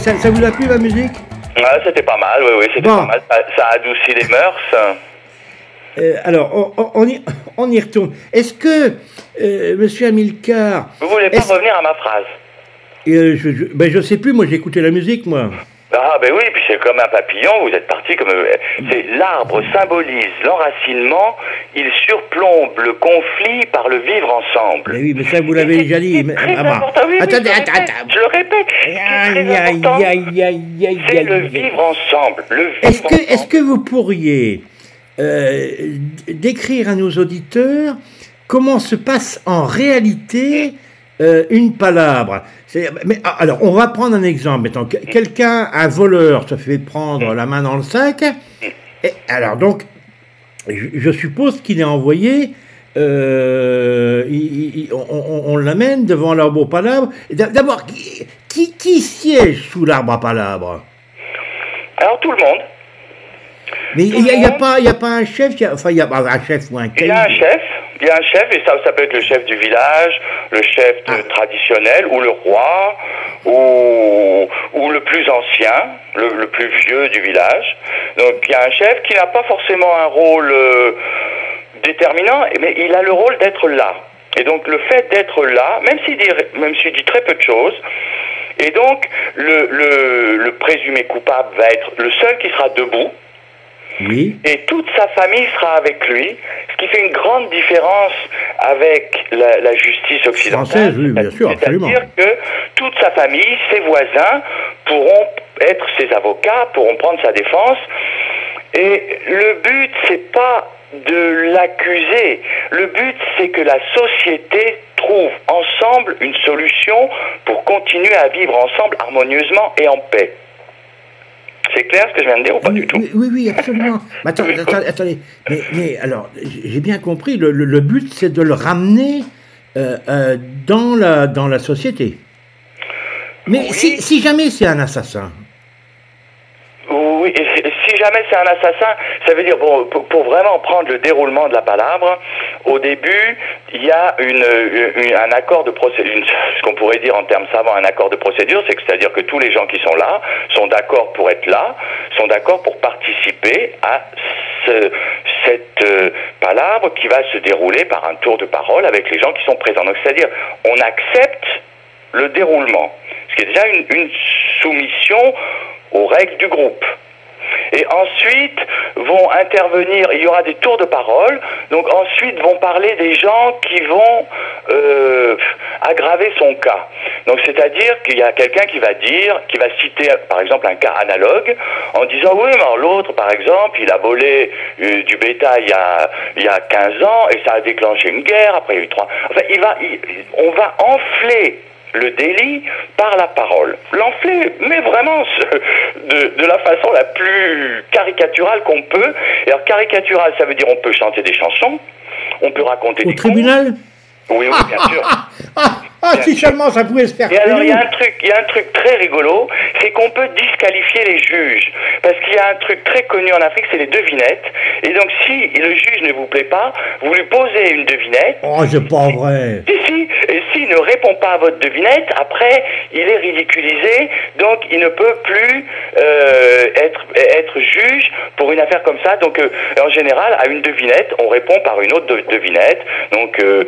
ça, ça vous a plu ma musique? Ouais, c'était pas mal, oui, oui, c'était Bon. pas mal. Ça, ça adoucit les mœurs. Euh, Alors, on, y, on y retourne. Est-ce que, euh, monsieur Amilcar, Vous voulez pas revenir à ma phrase? Euh, je, je, ben, je sais plus, moi j'ai écouté la musique, moi. Ah ben oui, puis c'est comme un papillon, vous êtes parti comme... C'est l'arbre symbolise l'enracinement, il surplombe le conflit par le vivre ensemble. Mais oui, mais ça vous l'avez déjà dit. mais- Très ah, important, oui, oui, Attendez, c'est le vivre ensemble, Est-ce que, ensemble. que vous pourriez euh, décrire à nos auditeurs comment se passe en réalité euh, une palabre? Mais, ah, Alors, on va prendre un exemple. Mettons, quelqu'un, un voleur, se fait prendre la main dans le sac. Et, alors, donc, je, je suppose qu'il est envoyé. Euh, il- il- on on- on l'amène devant l'arbre aux palabres. D'a- D'abord, qui, qui, qui siège sous l'arbre à palabres? Alors tout le monde, mais il n'y a, a a pas un chef, y a- enfin il y a un chef ou un il y a un chef, il y a un chef, et ça, ça peut être le chef du village, le chef Ah. traditionnel, ou le roi, ou, ou le plus ancien, le, le plus vieux du village. Donc il y a un chef qui n'a pas forcément un rôle euh, déterminant, mais il a le rôle d'être là. Et donc le fait d'être là, même s'il dit, même s'il dit très peu de choses, et donc le, le, le présumé coupable va être le seul qui sera debout, Oui. et toute sa famille sera avec lui, ce qui fait une grande différence avec la, la justice occidentale. Française, oui, bien sûr, absolument. C'est-à-dire que toute sa famille, ses voisins pourront être ses avocats, pourront prendre sa défense. Et le but, c'est pas de l'accuser. Le but, c'est que la société trouve ensemble une solution pour continuer à vivre ensemble harmonieusement et en paix. C'est clair ce que je viens de dire ou pas oui, du tout? oui, oui, absolument. Mais attendez, attendez. Mais, mais alors, j'ai bien compris, le, le- le but c'est de le ramener euh, euh, dans, la, dans la société. Mais Oui. si, si jamais c'est un assassin, Oui, jamais c'est un assassin, ça veut dire, bon, pour, vraiment prendre le déroulement de la palabre, au début, il y a un accord de procédure, ce qu'on pourrait dire en termes savants, un accord de procédure, c'est que c'est-à-dire que tous les gens qui sont là sont d'accord pour être là, sont d'accord pour participer à ce- cette euh, palabre qui va se dérouler par un tour de parole avec les gens qui sont présents. Donc c'est-à-dire, on accepte le déroulement, ce qui est déjà une soumission aux règles du groupe. Et ensuite vont intervenir, il y aura des tours de parole, donc ensuite vont parler des gens qui vont euh, aggraver son cas. Donc c'est-à-dire qu'il y a quelqu'un qui va dire, qui va citer par exemple un cas analogue en disant oui mais l'autre par exemple il a volé euh, du bétail il y, a, il y a 15 ans et ça a déclenché une guerre, après il y a eu trois... Enfin il va, on va enfler le délit par la parole. L'enfler, mais vraiment de, de la façon la plus caricaturale qu'on peut. Et alors caricatural, ça veut dire on peut chanter des chansons, on peut raconter au des tribunal contes. Oui, oui, bien sûr. Ah, ah, si seulement ça pouvait se faire Et alors, il y a un truc, il y a un truc très rigolo, c'est qu'on peut disqualifier les juges. Parce qu'il y a un truc très connu en Afrique, c'est les devinettes. Et donc, si le juge ne vous plaît pas, vous lui posez une devinette. Oh, c'est pas vrai. Si, si, et s'il ne répond pas à votre devinette, après, il est ridiculisé, donc il ne peut plus euh, être, être juge pour une affaire comme ça. Donc, euh, en général, à une devinette, on répond par une autre de- devinette. Donc, euh,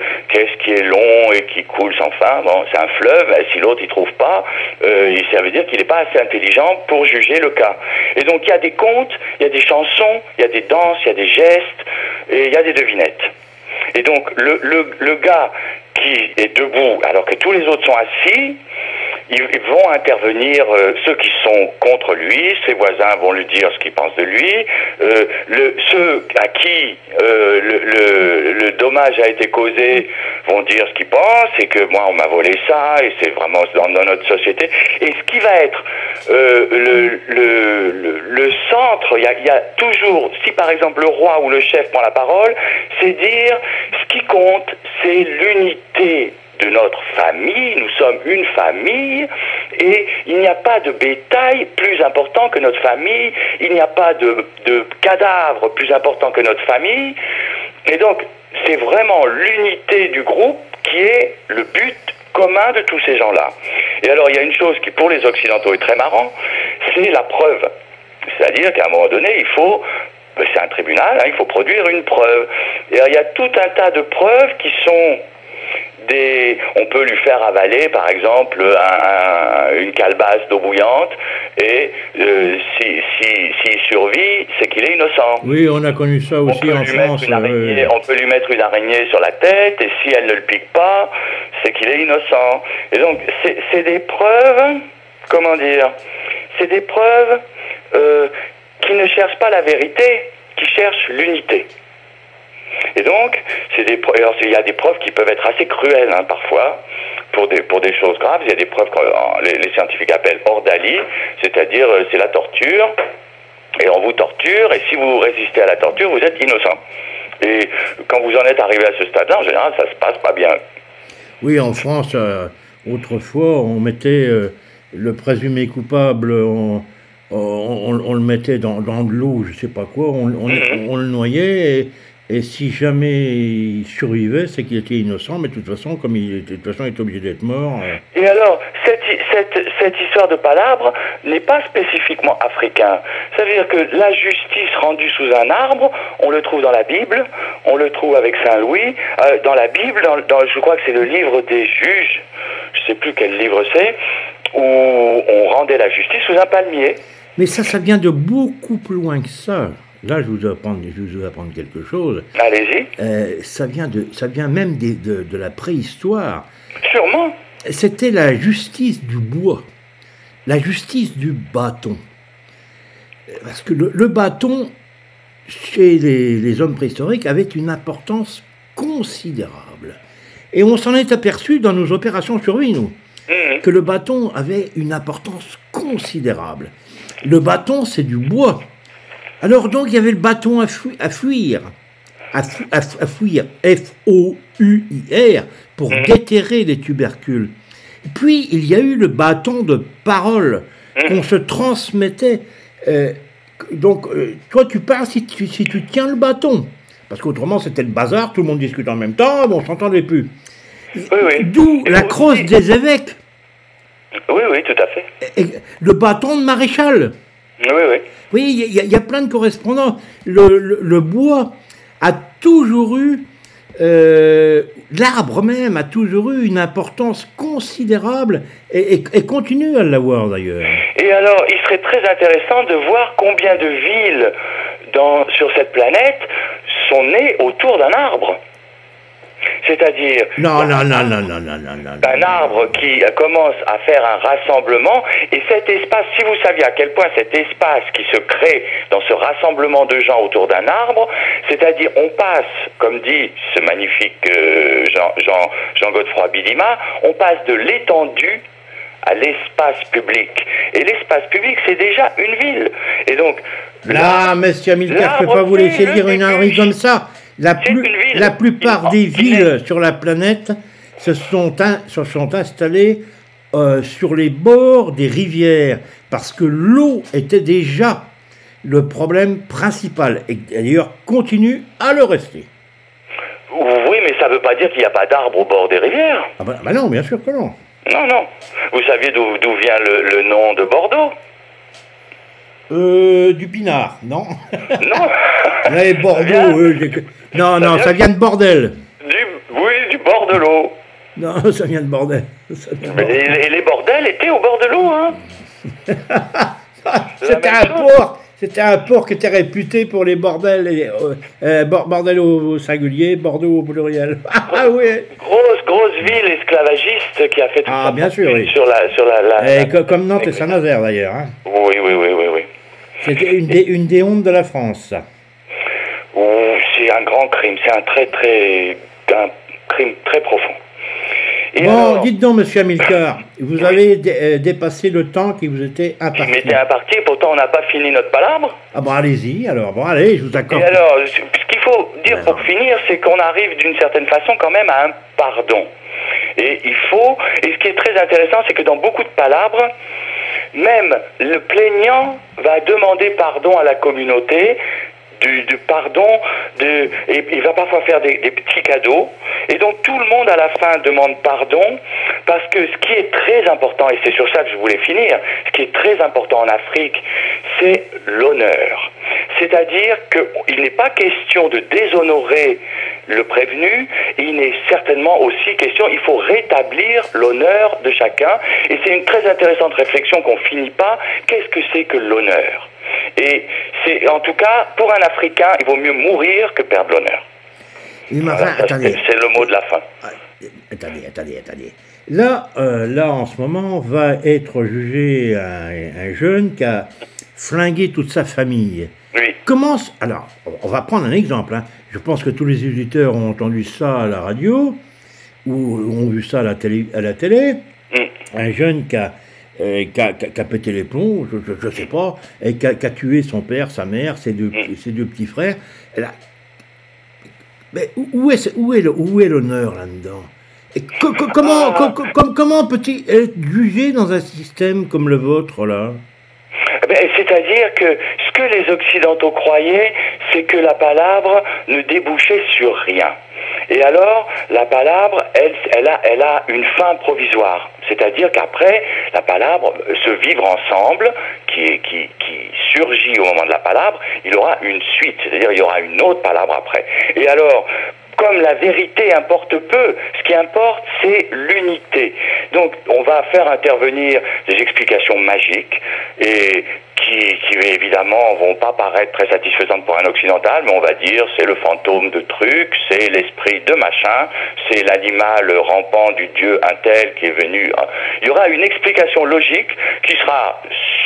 qu'est-ce qui est long et qui coule sans fin Bon, c'est un fleuve. Si l'autre il trouve pas, euh, ça veut dire qu'il n'est pas assez intelligent pour juger le cas. Et donc, il y a des contes, il y a des chansons, il y a des danses, il y a des gestes, et il y a des devinettes. Et donc, le gars qui est debout alors que tous les autres sont assis, ils, vont intervenir, euh, ceux qui sont contre lui, ses voisins vont lui dire ce qu'ils pensent de lui, euh, le, ceux à qui euh, le, le, le dommage a été causé vont dire ce qu'ils pensent, et que moi on m'a volé ça, et c'est vraiment dans, notre société. Et ce qui va être euh, le, le, centre, il y y a toujours, si par exemple le roi ou le chef prend la parole, c'est dire ce qui compte, c'est l'unité de notre famille, nous sommes une famille, et il n'y a pas de bétail plus important que notre famille, il n'y a pas de, de cadavre plus important que notre famille, et donc c'est vraiment l'unité du groupe qui est le but commun de tous ces gens-là. Et alors, il y a une chose qui, pour les Occidentaux, est très marrant, c'est la preuve. C'est-à-dire qu'à un moment donné, il faut, c'est un tribunal, hein, il faut produire une preuve. Et alors, il y a tout un tas de preuves qui sont des, on peut lui faire avaler, par exemple, un- un- une calebasse d'eau bouillante, et euh, si, si, s'il survit, c'est qu'il est innocent. Oui, on a connu ça On aussi en France. une araignée, euh, on peut lui mettre une araignée sur la tête et si elle ne le pique pas, c'est qu'il est innocent. Et donc, c'est c'est des preuves, comment dire, c'est des preuves euh, qui ne cherchent pas la vérité, qui cherchent l'unité. Et donc, des alors, il y a des preuves qui peuvent être assez cruelles hein, parfois pour des, pour des choses graves. Il y a des preuves que les, les scientifiques appellent ordalie, c'est-à-dire euh, c'est la torture. Et on vous torture, et si vous résistez à la torture, vous êtes innocent. Et quand vous en êtes arrivé à ce stade-là, en général, ça se passe pas bien. Oui, en France, euh, autrefois, on mettait euh, le présumé coupable, on, on, on- on le mettait dans, dans de l'eau, je sais pas quoi, on, on- on le noyait, et, et si jamais il survivait, c'est qu'il était innocent, mais de toute façon, comme il était, de toute façon, il était obligé d'être mort. euh, Et alors, cette, cette, cette histoire de palabre n'est pas spécifiquement africain. Ça veut dire que la justice rendue sous un arbre, on le trouve dans la Bible, on le trouve avec Saint Louis, euh, dans la Bible, dans, dans- je crois que c'est le livre des juges, je sais plus quel livre c'est, où on rendait la justice sous un palmier. Mais ça, ça vient de beaucoup plus loin que ça. Là, je vous je vous apprendre quelque chose. Allez-y. Euh, ça, vient de, ça vient même des- de, de la préhistoire. Sûrement. C'était la justice du bois, la justice du bâton. Parce que le, le bâton, chez les, les hommes préhistoriques, avait une importance considérable. Et on s'en est aperçu dans nos opérations survie, nous, Mhm. que le bâton avait une importance considérable. Le bâton, c'est du bois. Alors donc, il y avait le bâton à, fui- à fuir, à, fu- à fu- à fuir, F-O-U-I-R, pour déterrer les tubercules. Puis, il y a eu le bâton de parole qu'on se transmettait. euh, donc, euh, toi, tu parles si tu, si tu tiens le bâton. Parce qu'autrement, c'était le bazar, tout le monde discute en même temps, on s'entendait plus. Oui, oui. D'où la crosse des évêques, Oui, oui, tout à fait. et le bâton de maréchal. Oui, oui. Oui, il y, a- y plein de correspondants. Le, le- le bois a toujours eu, euh, l'arbre même a toujours eu une importance considérable et, et- et continue à l'avoir d'ailleurs. Et alors, il serait très intéressant de voir combien de villes dans, sur cette planète sont nées autour d'un arbre. C'est-à-dire Non, non, non, non, non, non, non, non. d'un arbre qui euh, commence à faire un rassemblement et cet espace, si vous saviez à quel point cet espace qui se crée dans ce rassemblement de gens autour d'un arbre, c'est-à-dire on passe, comme dit ce magnifique euh, Jean, Jean, Jean Godefroy Bidima, on passe de l'étendue à l'espace public. Et l'espace public, c'est déjà une ville. Et donc, Là, monsieur Amilcar, je ne peux pas vous laisser dire une ânerie comme ça. La, plus- plupart des il villes sur la planète se sont, in- se sont installées euh, sur les bords des rivières parce que l'eau était déjà le problème principal et d'ailleurs continue à le rester. oui, mais ça ne veut pas dire qu'il n'y a pas d'arbres au bord des rivières. Ah bah, bah non, bien sûr que non. Non, non. Vous saviez d'où vient le, le nom de Bordeaux? Euh, du pinard, non Non Les Bordeaux, euh, non, non, vient- ça vient de bordel. du, Oui, du bord de l'eau. Non, ça vient de bordel. Vient de bordel. les, les bordels étaient au bord de l'eau, hein C'était un port, c'était un port qui était réputé pour les bordels, et, euh, euh, bor- bordel au singulier, Bordeaux au pluriel. Ah oui. Grosse, grosse ville esclavagiste qui a fait toute Ah, bien sûr, oui. sur la... Sur la, la- Et co- comme Nantes et Saint-Nazaire d'ailleurs. hein. Oui, oui, oui, oui, oui. C'était une des, une des hontes de la France. ça. C'est un grand crime, c'est un très, très... un crime très profond. Et Bon, alors, dites donc, monsieur Amilcar, vous avez dé- euh, dépassé le temps qui vous était il imparti. m'était imparti, pourtant on n'a pas fini notre palabre. Ah bon, allez-y, alors, bon, allez, je vous accorde. Et alors, ce ce qu'il faut dire pour finir, c'est qu'on arrive d'une certaine façon quand même à un pardon. Et il faut, et ce qui est très intéressant, c'est que dans beaucoup de palabres, même le plaignant va demander pardon à la communauté du, pardon, de, il va parfois faire des, des petits cadeaux. Et donc tout le monde à la fin demande pardon parce que ce qui est très important, et c'est sur ça que je voulais finir, ce qui est très important en Afrique, c'est l'honneur. C'est-à-dire qu'il n'est pas question de déshonorer le prévenu, il n'est certainement aussi question, il faut rétablir l'honneur de chacun. Et c'est une très intéressante réflexion qu'on finit pas. Qu'est-ce que c'est que l'honneur? Et c'est, en tout cas, pour un Africain, il vaut mieux mourir que perdre l'honneur. Oui, mais Voilà, enfin, ça, attendez. c'est- le mot de la fin. Attendez, attendez, attendez. Là, euh, là, en ce moment, va être jugé un, un jeune qui a flingué toute sa famille. Oui. Comment... Alors, on va prendre un exemple. hein. Je pense que tous les auditeurs ont entendu ça à la radio ou ont vu ça à la télé. À la télé. Mm. Un jeune qui a, euh, qui a- pété les plombs, je ne sais pas, et qui a, tué son père, sa mère, ses deux, Mm. ses deux petits frères. A- mais où- est, ce- où est le- où est l'honneur là-dedans? Et co- co- comment, co- co- com- comment peut-il être jugé dans un système comme le vôtre, là? Eh ben, C'est-à-dire que ce que les Occidentaux croyaient, c'est que la palabre ne débouchait sur rien. Et alors, la palabre, elle, elle, a, elle a une fin provisoire. C'est-à-dire qu'après, la palabre, euh, ce vivre ensemble, qui, qui, qui surgit au moment de la palabre, il aura une suite. C'est-à-dire il y aura une autre palabre après. Et alors, comme la vérité importe peu, ce qui importe, c'est l'unité. Donc, on va faire intervenir des explications magiques et qui, qui évidemment vont pas paraître très satisfaisantes pour un occidental, mais on va dire c'est le fantôme de truc, c'est l'esprit de machin, c'est l'animal rampant du dieu un tel qui est venu. Il y aura une explication logique qui sera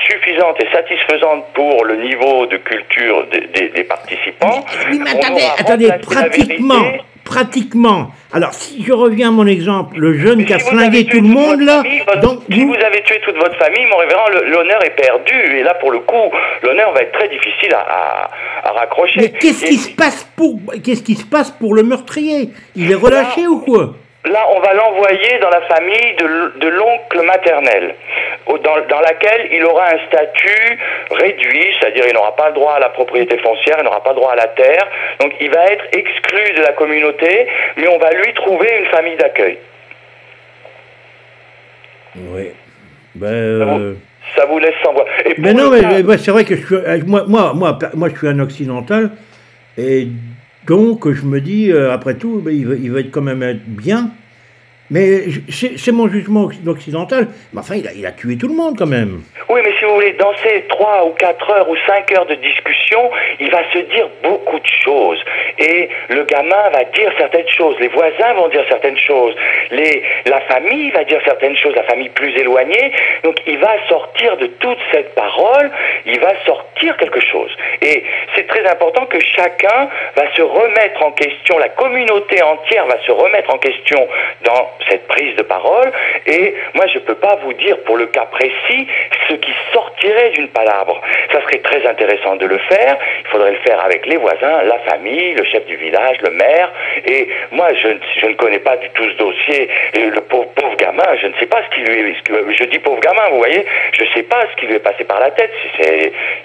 suffisante et satisfaisante pour le niveau de culture des, des- des participants. Oui, mais attendez, attendez, pratiquement, pratiquement. Alors, si je reviens à mon exemple, le jeune qui a si flingué tout le monde, là, famille, votre- donc si vous- vous avez tué toute votre famille, mon révérend, l'honneur est perdu. Et là, pour le coup, l'honneur va être très difficile à, à- à raccrocher. Mais qu'est-ce Et qui se passe pour, qu'est-ce qui se passe pour le meurtrier? Il est relâché ou quoi? Là, on va l'envoyer dans la famille de, l'oncle maternel, dans, dans laquelle il aura un statut réduit, c'est-à-dire il n'aura pas le droit à la propriété foncière, il n'aura pas le droit à la terre, donc il va être exclu de la communauté, mais on va lui trouver une famille d'accueil. Oui. Ben, euh, Ça vous laisse sans voix. Et pour Mais non, mais, c'est vrai que je suis, euh, moi, moi, moi, je suis un occidental, et donc je me dis, euh, après tout, ben, il, va, être quand même être bien. Mais c'est mon jugement occ- occidental. Mais enfin, il a, il a tué tout le monde quand même. Oui, mais si vous voulez, dans ces 3 ou 4 heures ou 5 heures de discussion, il va se dire beaucoup de choses. Et le gamin va dire certaines choses, les voisins vont dire certaines choses, les, la famille va dire certaines choses, la famille plus éloignée. Donc il va sortir de toute cette parole, il va sortir quelque chose. Et c'est très important que chacun va se remettre en question, la communauté entière va se remettre en question dans cette prise de parole. Et moi, je ne peux pas vous dire pour le cas précis ce qui sortirait d'une palabre. Ça serait très intéressant de le faire. Il faudrait le faire avec les voisins, la famille, le chef du village, le maire. Et moi, je, je ne connais pas du tout ce dossier. Et le pauvre, pauvre gamin, je ne sais pas ce qui lui est... Je dis pauvre gamin, vous voyez, je ne sais pas ce qui lui est passé par la tête.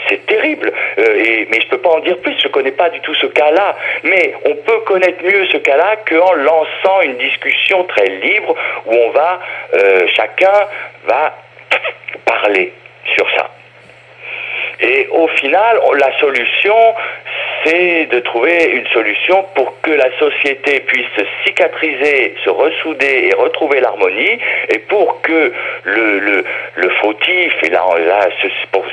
C'est terrible. Euh, et, mais je ne peux pas en dire plus. Je ne connais pas du tout ce cas-là. Mais on peut connaître mieux ce cas-là qu'en lançant une discussion très libre où on va, euh, chacun va parler sur ça. Et au final, la solution, c'est de trouver une solution pour que la société puisse se cicatriser, se ressouder et retrouver l'harmonie, et pour que le, le, le fautif, et là,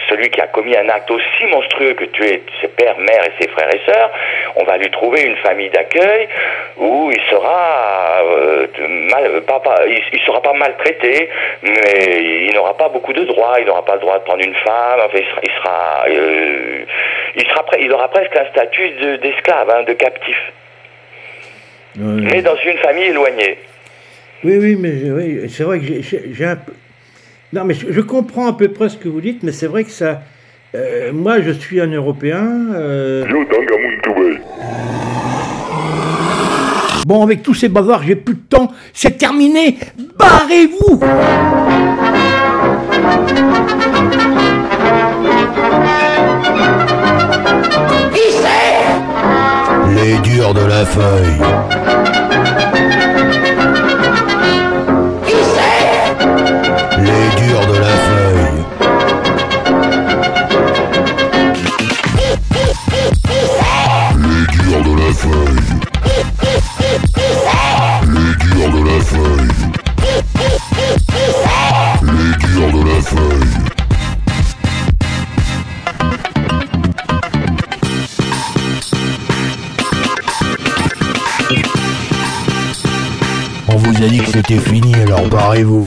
celui qui a commis un acte aussi monstrueux que tuer ses pères, mères et ses frères et sœurs, on va lui trouver une famille d'accueil où il sera euh, pas, il, sera pas maltraité, mais il n'aura pas beaucoup de droits, il n'aura pas le droit de prendre une femme, il sera, il sera, euh, il aura presque un statut de- hein, de captif, Ouais. mais dans une famille éloignée. Oui, oui, mais oui, c'est vrai que j'ai- un peu. Non, mais je, je comprends à peu près ce que vous dites, mais c'est vrai que ça. euh, moi, je suis un Européen. euh. Bon, avec tous ces bavards, j'ai plus de temps. C'est terminé. Barrez-vous Les durs de la feuille. Qui Les durs de la feuille. Les durs de la feuille. Les durs de la feuille. Les durs de la feuille. A dit que c'était fini, alors barrez-vous.